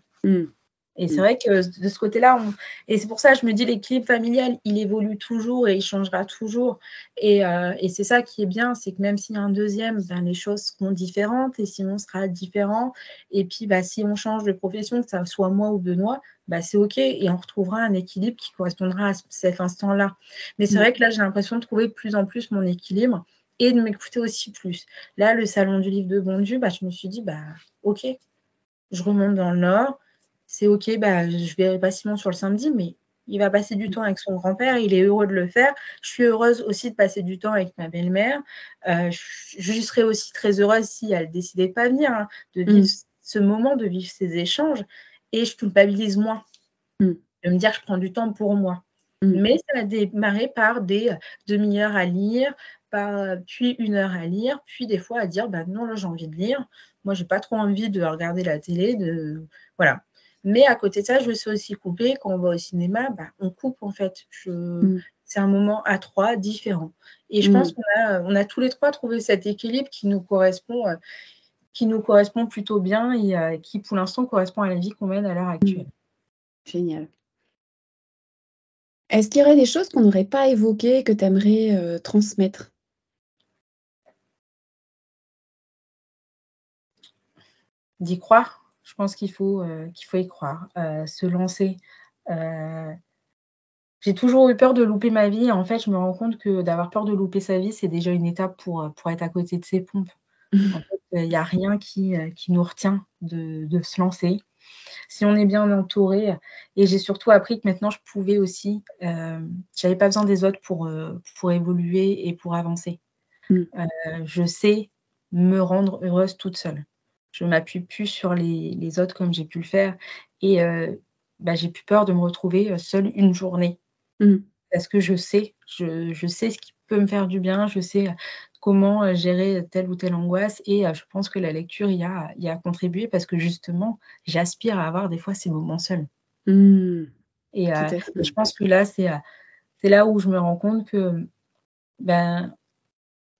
Et c'est mm. vrai que de ce côté-là, et c'est pour ça que je me dis l'équilibre familial, il évolue toujours et il changera toujours. Et, euh, et c'est ça qui est bien, c'est que même s'il y a un deuxième, ben, les choses seront différentes et Simon sera différent. Et puis, bah, si on change de profession, que ça soit moi ou Benoît, bah, c'est OK et on retrouvera un équilibre qui correspondra à cet instant-là. Mais c'est mm. vrai que là, j'ai l'impression de trouver de plus en plus mon équilibre et de m'écouter aussi plus. Là, le salon du livre de Bondu, bah, je me suis dit, bah, OK, je remonte dans le Nord c'est OK, bah, je verrai pas Simon sur le samedi, mais il va passer du temps avec son grand-père, il est heureux de le faire. Je suis heureuse aussi de passer du temps avec ma belle-mère. Euh, je, serais aussi très heureuse si elle décidait pas venir, hein, de vivre mm. ce moment, de vivre ces échanges. Et je culpabilise moins. Mm. De me dire, je prends du temps pour moi. Mm. Mais ça a démarré par des demi-heures à lire, par, puis une heure à lire, puis des fois à dire, bah non, là j'ai envie de lire. Moi, j'ai pas trop envie de regarder la télé. De... Voilà. Mais à côté de ça, je sais aussi couper. Quand on va au cinéma, bah, on coupe en fait. Mm. C'est un moment à trois différent. Et je pense mm. qu'on a, on a tous les trois trouvé cet équilibre qui nous correspond, euh, qui nous correspond plutôt bien et euh, qui pour l'instant correspond à la vie qu'on mène à l'heure actuelle. Mm. Génial. Est-ce qu'il y aurait des choses qu'on n'aurait pas évoquées que tu aimerais euh, transmettre? D'y croire? Je pense qu'il faut, euh, qu'il faut y croire, euh, se lancer. Euh, j'ai toujours eu peur de louper ma vie. En fait, je me rends compte que d'avoir peur de louper sa vie, c'est déjà une étape pour, pour être à côté de ses pompes. En fait, il n'y a rien qui, qui nous retient de, de, se lancer. Si on est bien entouré, et j'ai surtout appris que maintenant je pouvais aussi, euh, j'avais pas besoin des autres pour, pour évoluer et pour avancer. Mm. je sais me rendre heureuse toute seule je m'appuie plus sur les, autres comme j'ai pu le faire. Et euh, bah, j'ai plus peur de me retrouver euh, seule une journée. Mmh. Parce que je sais, je, sais ce qui peut me faire du bien, je sais euh, comment gérer telle ou telle angoisse. Et je pense que la lecture y a, y a contribué parce que justement, j'aspire à avoir des fois ces moments seuls. Mmh. Et, je pense que là, c'est là où je me rends compte que ben,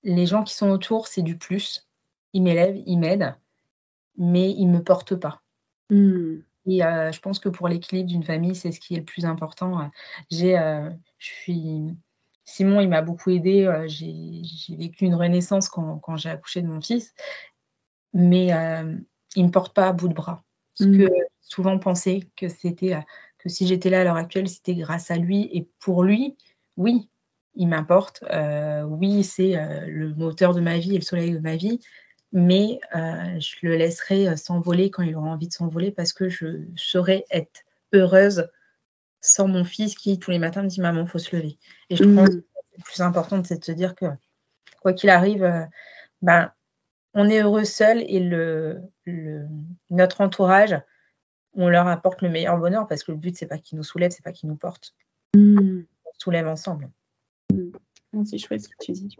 les gens qui sont autour, c'est du plus. Ils m'élèvent, ils m'aident mais il ne me porte pas. Hmm. Et euh, je pense que pour l'équilibre d'une famille, c'est ce qui est le plus important. J'ai, euh, je suis, Simon, il m'a beaucoup aidé. j'ai vécu une renaissance quand, j'ai accouché de mon fils. Mais il ne me porte pas à bout de bras. Parce mmh. que souvent penser que c'était que si j'étais là à l'heure actuelle, c'était grâce à lui et pour lui, oui, il m'importe. oui, c'est le moteur de ma vie et le soleil de ma vie mais euh, je le laisserai euh, s'envoler quand il aura envie de s'envoler parce que je saurais être heureuse sans mon fils qui tous les matins me dit maman faut se lever et je pense mmh. que le plus important c'est de se dire que quoi qu'il arrive euh, ben on est heureux seul et le, notre entourage on leur apporte le meilleur bonheur parce que le but c'est pas qu'ils nous soulèvent c'est pas qu'ils nous portent mmh. on soulève ensemble mmh. c'est chouette ce que tu dis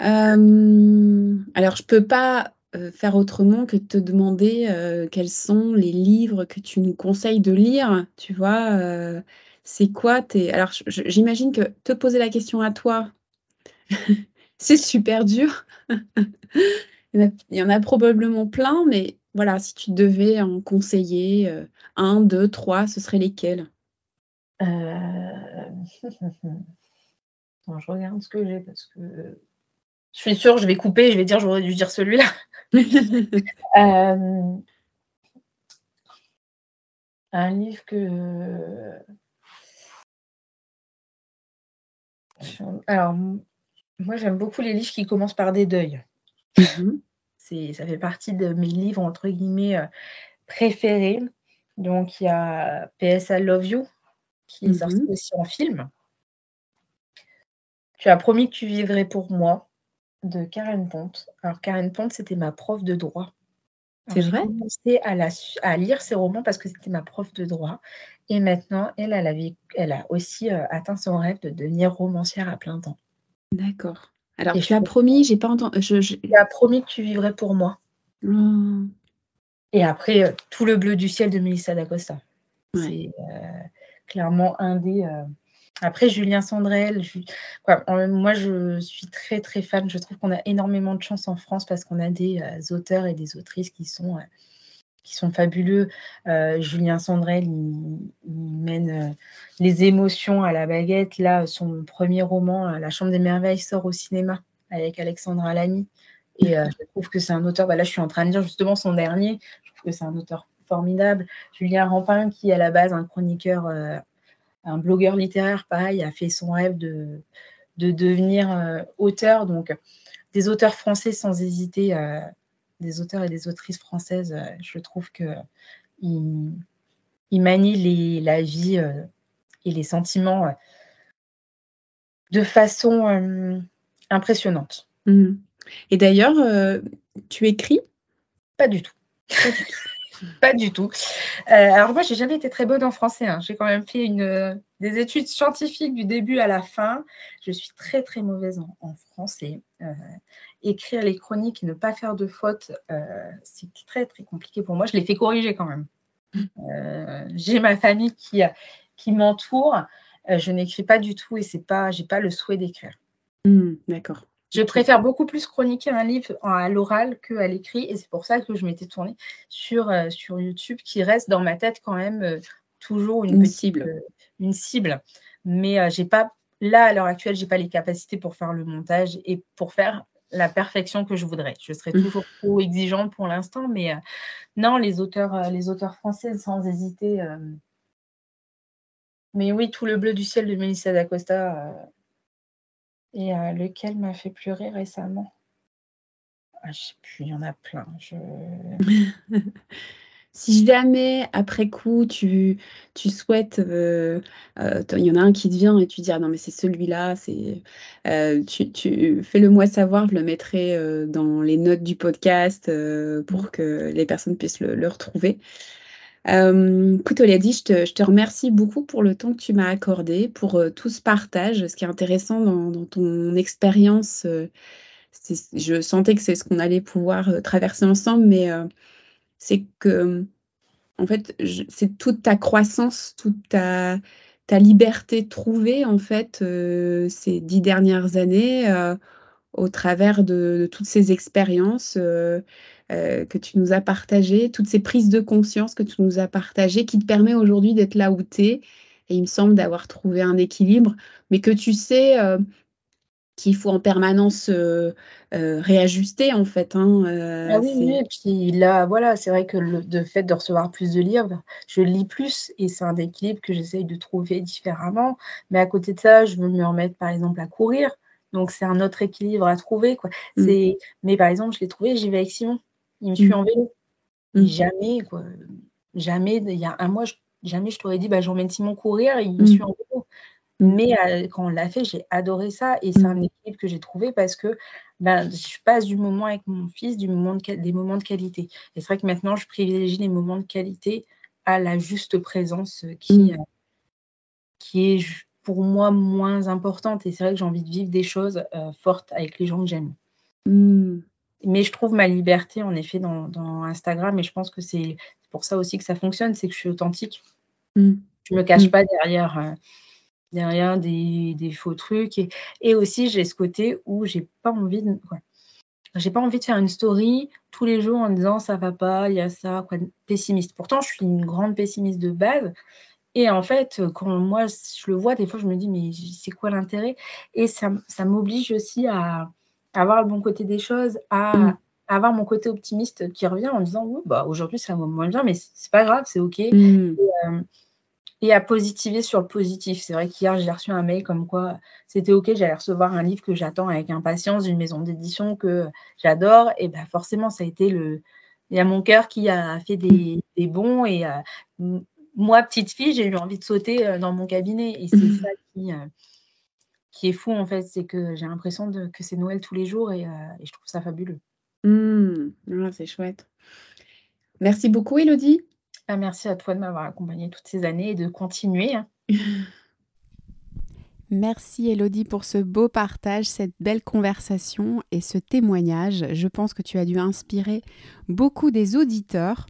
euh, alors, je peux pas euh, faire autrement que te demander euh, quels sont les livres que tu nous conseilles de lire. Tu vois, c'est quoi tes. Alors, j'imagine que te poser la question à toi, c'est super dur. il, y en a, probablement plein, mais voilà, si tu devais en conseiller un, deux, trois, ce seraient lesquels? Je regarde ce que j'ai parce que je suis sûre, je vais couper, je vais dire, j'aurais dû dire celui-là. Euh, un livre que. Alors, moi, j'aime beaucoup les livres qui commencent par des deuils. Mhm. Ça fait partie de mes livres, entre guillemets, euh, préférés. Donc, il y a PS I Love You, qui est sorti mhm. aussi en film. Tu as promis que tu vivrais pour moi de Karen Ponte. Alors, Karen Ponte, c'était ma prof de droit. C'est vrai? J'ai commencé à, à, lire ses romans parce que c'était ma prof de droit. Et maintenant, elle, elle, elle a aussi euh, atteint son rêve de devenir romancière à plein temps. D'accord. Alors, tu as promis, j'ai pas entendu. Je, je... Tu as promis que tu vivrais pour moi. Oh. Et après, euh, tout le bleu du ciel de Melissa d'Acosta. C'est euh, clairement un des, après, Julien Sandrel, moi je suis très très fan. Je trouve qu'on a énormément de chance en France parce qu'on a des euh, auteurs et des autrices qui sont, euh, qui sont fabuleux. Euh, Julien Sandrel, il, mène les émotions à la baguette. Là, son premier roman, La Chambre des Merveilles, sort au cinéma avec Alexandra Lamy. Et je trouve que c'est un auteur, bah là je suis en train de lire justement son dernier, je trouve que c'est un auteur formidable. Julien Rampin, qui est à la base un chroniqueur un blogueur littéraire, pareil, a fait son rêve de, de devenir euh, auteur. Donc, des auteurs français sans hésiter, euh, des auteurs et des autrices françaises, euh, je trouve que ils, manient la vie et les sentiments de façon impressionnante. Mmh. Et d'ailleurs, tu écris? Pas du tout. Pas du tout. Pas du tout. Euh, alors moi, j'ai jamais été très bonne en français. Hein. J'ai quand même fait une, des études scientifiques du début à la fin. Je suis très très mauvaise en, français. Euh, écrire les chroniques et ne pas faire de fautes, euh, c'est très très compliqué pour moi. Je l'ai fait corriger quand même. j'ai ma famille qui, m'entoure. je n'écris pas du tout et c'est pas, j'ai pas le souhait d'écrire. Mmh, d'accord. Je préfère beaucoup plus chroniquer un livre à l'oral qu'à l'écrit et c'est pour ça que je m'étais tournée sur, euh, sur YouTube qui reste dans ma tête quand même euh, toujours une, cible. Euh, une cible. Mais j'ai pas là à l'heure actuelle, j'ai pas les capacités pour faire le montage et pour faire la perfection que je voudrais. Je serais mmh. toujours trop exigeante pour l'instant, mais non, les auteurs, les auteurs français sans hésiter. mais oui, tout le bleu du ciel de Melissa d'Acosta et euh, lequel m'a fait pleurer récemment? Ah, Je sais plus, il y en a plein. si jamais, après coup, tu, tu souhaites, euh, euh, il y en a un qui te vient et tu dis, ah non, mais c'est celui-là, c'est, tu, tu fais-le moi savoir, je le mettrai dans les notes du podcast pour que les personnes puissent le retrouver. Euh, écoute, Oliadi, je te, je te, remercie beaucoup pour le temps que tu m'as accordé, pour euh, tout ce partage. Ce qui est intéressant dans, ton expérience, euh, je sentais que c'est ce qu'on allait pouvoir traverser ensemble, mais c'est que, en fait, c'est toute ta croissance, toute ta, liberté trouvée, en fait, ces dix dernières années, au travers de, toutes ces expériences. Euh, que tu nous as partagé, toutes ces prises de conscience que tu nous as partagées, qui te permet aujourd'hui d'être là où tu es et il me semble d'avoir trouvé un équilibre, mais que tu sais qu'il faut en permanence réajuster en fait. Hein, ah oui, oui, et puis là, voilà, c'est vrai que le fait de recevoir plus de livres, je lis plus et c'est un équilibre que j'essaye de trouver différemment. Mais à côté de ça, je veux me remettre par exemple à courir. Donc c'est un autre équilibre à trouver. Quoi. Mmh. Mais par exemple, je l'ai trouvé, j'y vais avec Simon. Il me suit mmh. en vélo. Mmh. jamais, quoi, jamais, il y a un mois, jamais je t'aurais dit, bah, j'emmène Simon courir et il me suit en vélo. Mais euh, quand on l'a fait, j'ai adoré ça et c'est un équilibre que j'ai trouvé parce que ben, je passe du moment avec mon fils, du moment des moments de qualité. Et c'est vrai que maintenant, je privilégie les moments de qualité à la juste présence qui, euh, qui est pour moi moins importante. Et c'est vrai que j'ai envie de vivre des choses euh, fortes avec les gens que j'aime. Mmh. Mais je trouve ma liberté, en effet, dans, Instagram. Et je pense que c'est pour ça aussi que ça fonctionne, c'est que je suis authentique. Mmh. Je ne me cache mmh. pas derrière, euh, derrière des, faux trucs. Et, aussi, j'ai ce côté où j'ai pas envie de... J'ai pas envie de faire une story tous les jours en disant ça va pas, il y a ça, quoi, pessimiste. Pourtant, je suis une grande pessimiste de base, et en fait, quand moi je le vois, des fois je me dis mais c'est quoi l'intérêt? Et ça, ça m'oblige aussi à, avoir le bon côté des choses, à, mm. avoir mon côté optimiste qui revient en disant oui, bah aujourd'hui ça va moins bien, mais c'est pas grave, c'est ok. Mm. Euh, et, à positiver sur le positif. C'est vrai qu'hier j'ai reçu un mail comme quoi c'était ok, j'allais recevoir un livre que j'attends avec impatience d'une maison d'édition que j'adore. Et ben forcément ça a été le il y a mon cœur qui a fait des, des bons et euh, moi, petite fille, j'ai eu envie de sauter euh, dans mon cabinet. Et c'est ça euh, qui, est fou, en fait. C'est que j'ai l'impression que c'est Noël tous les jours et, euh, je trouve ça fabuleux. Mmh. Ah, c'est chouette. Merci beaucoup, Elodie. Ah, merci à toi de m'avoir accompagnée toutes ces années et de continuer. Hein. Merci Elodie pour ce beau partage, cette belle conversation et ce témoignage. Je pense que tu as dû inspirer beaucoup des auditeurs.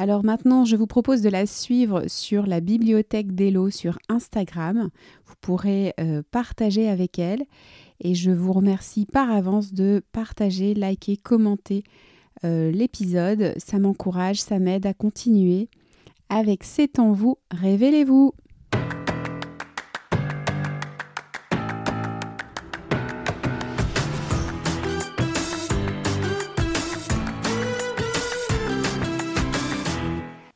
Alors maintenant, je vous propose de la suivre sur la bibliothèque d'Elo sur Instagram. Vous pourrez euh, partager avec elle. Et je vous remercie par avance de partager, liker, commenter euh, l'épisode. Ça m'encourage, ça m'aide à continuer. Avec C'est en vous, révélez-vous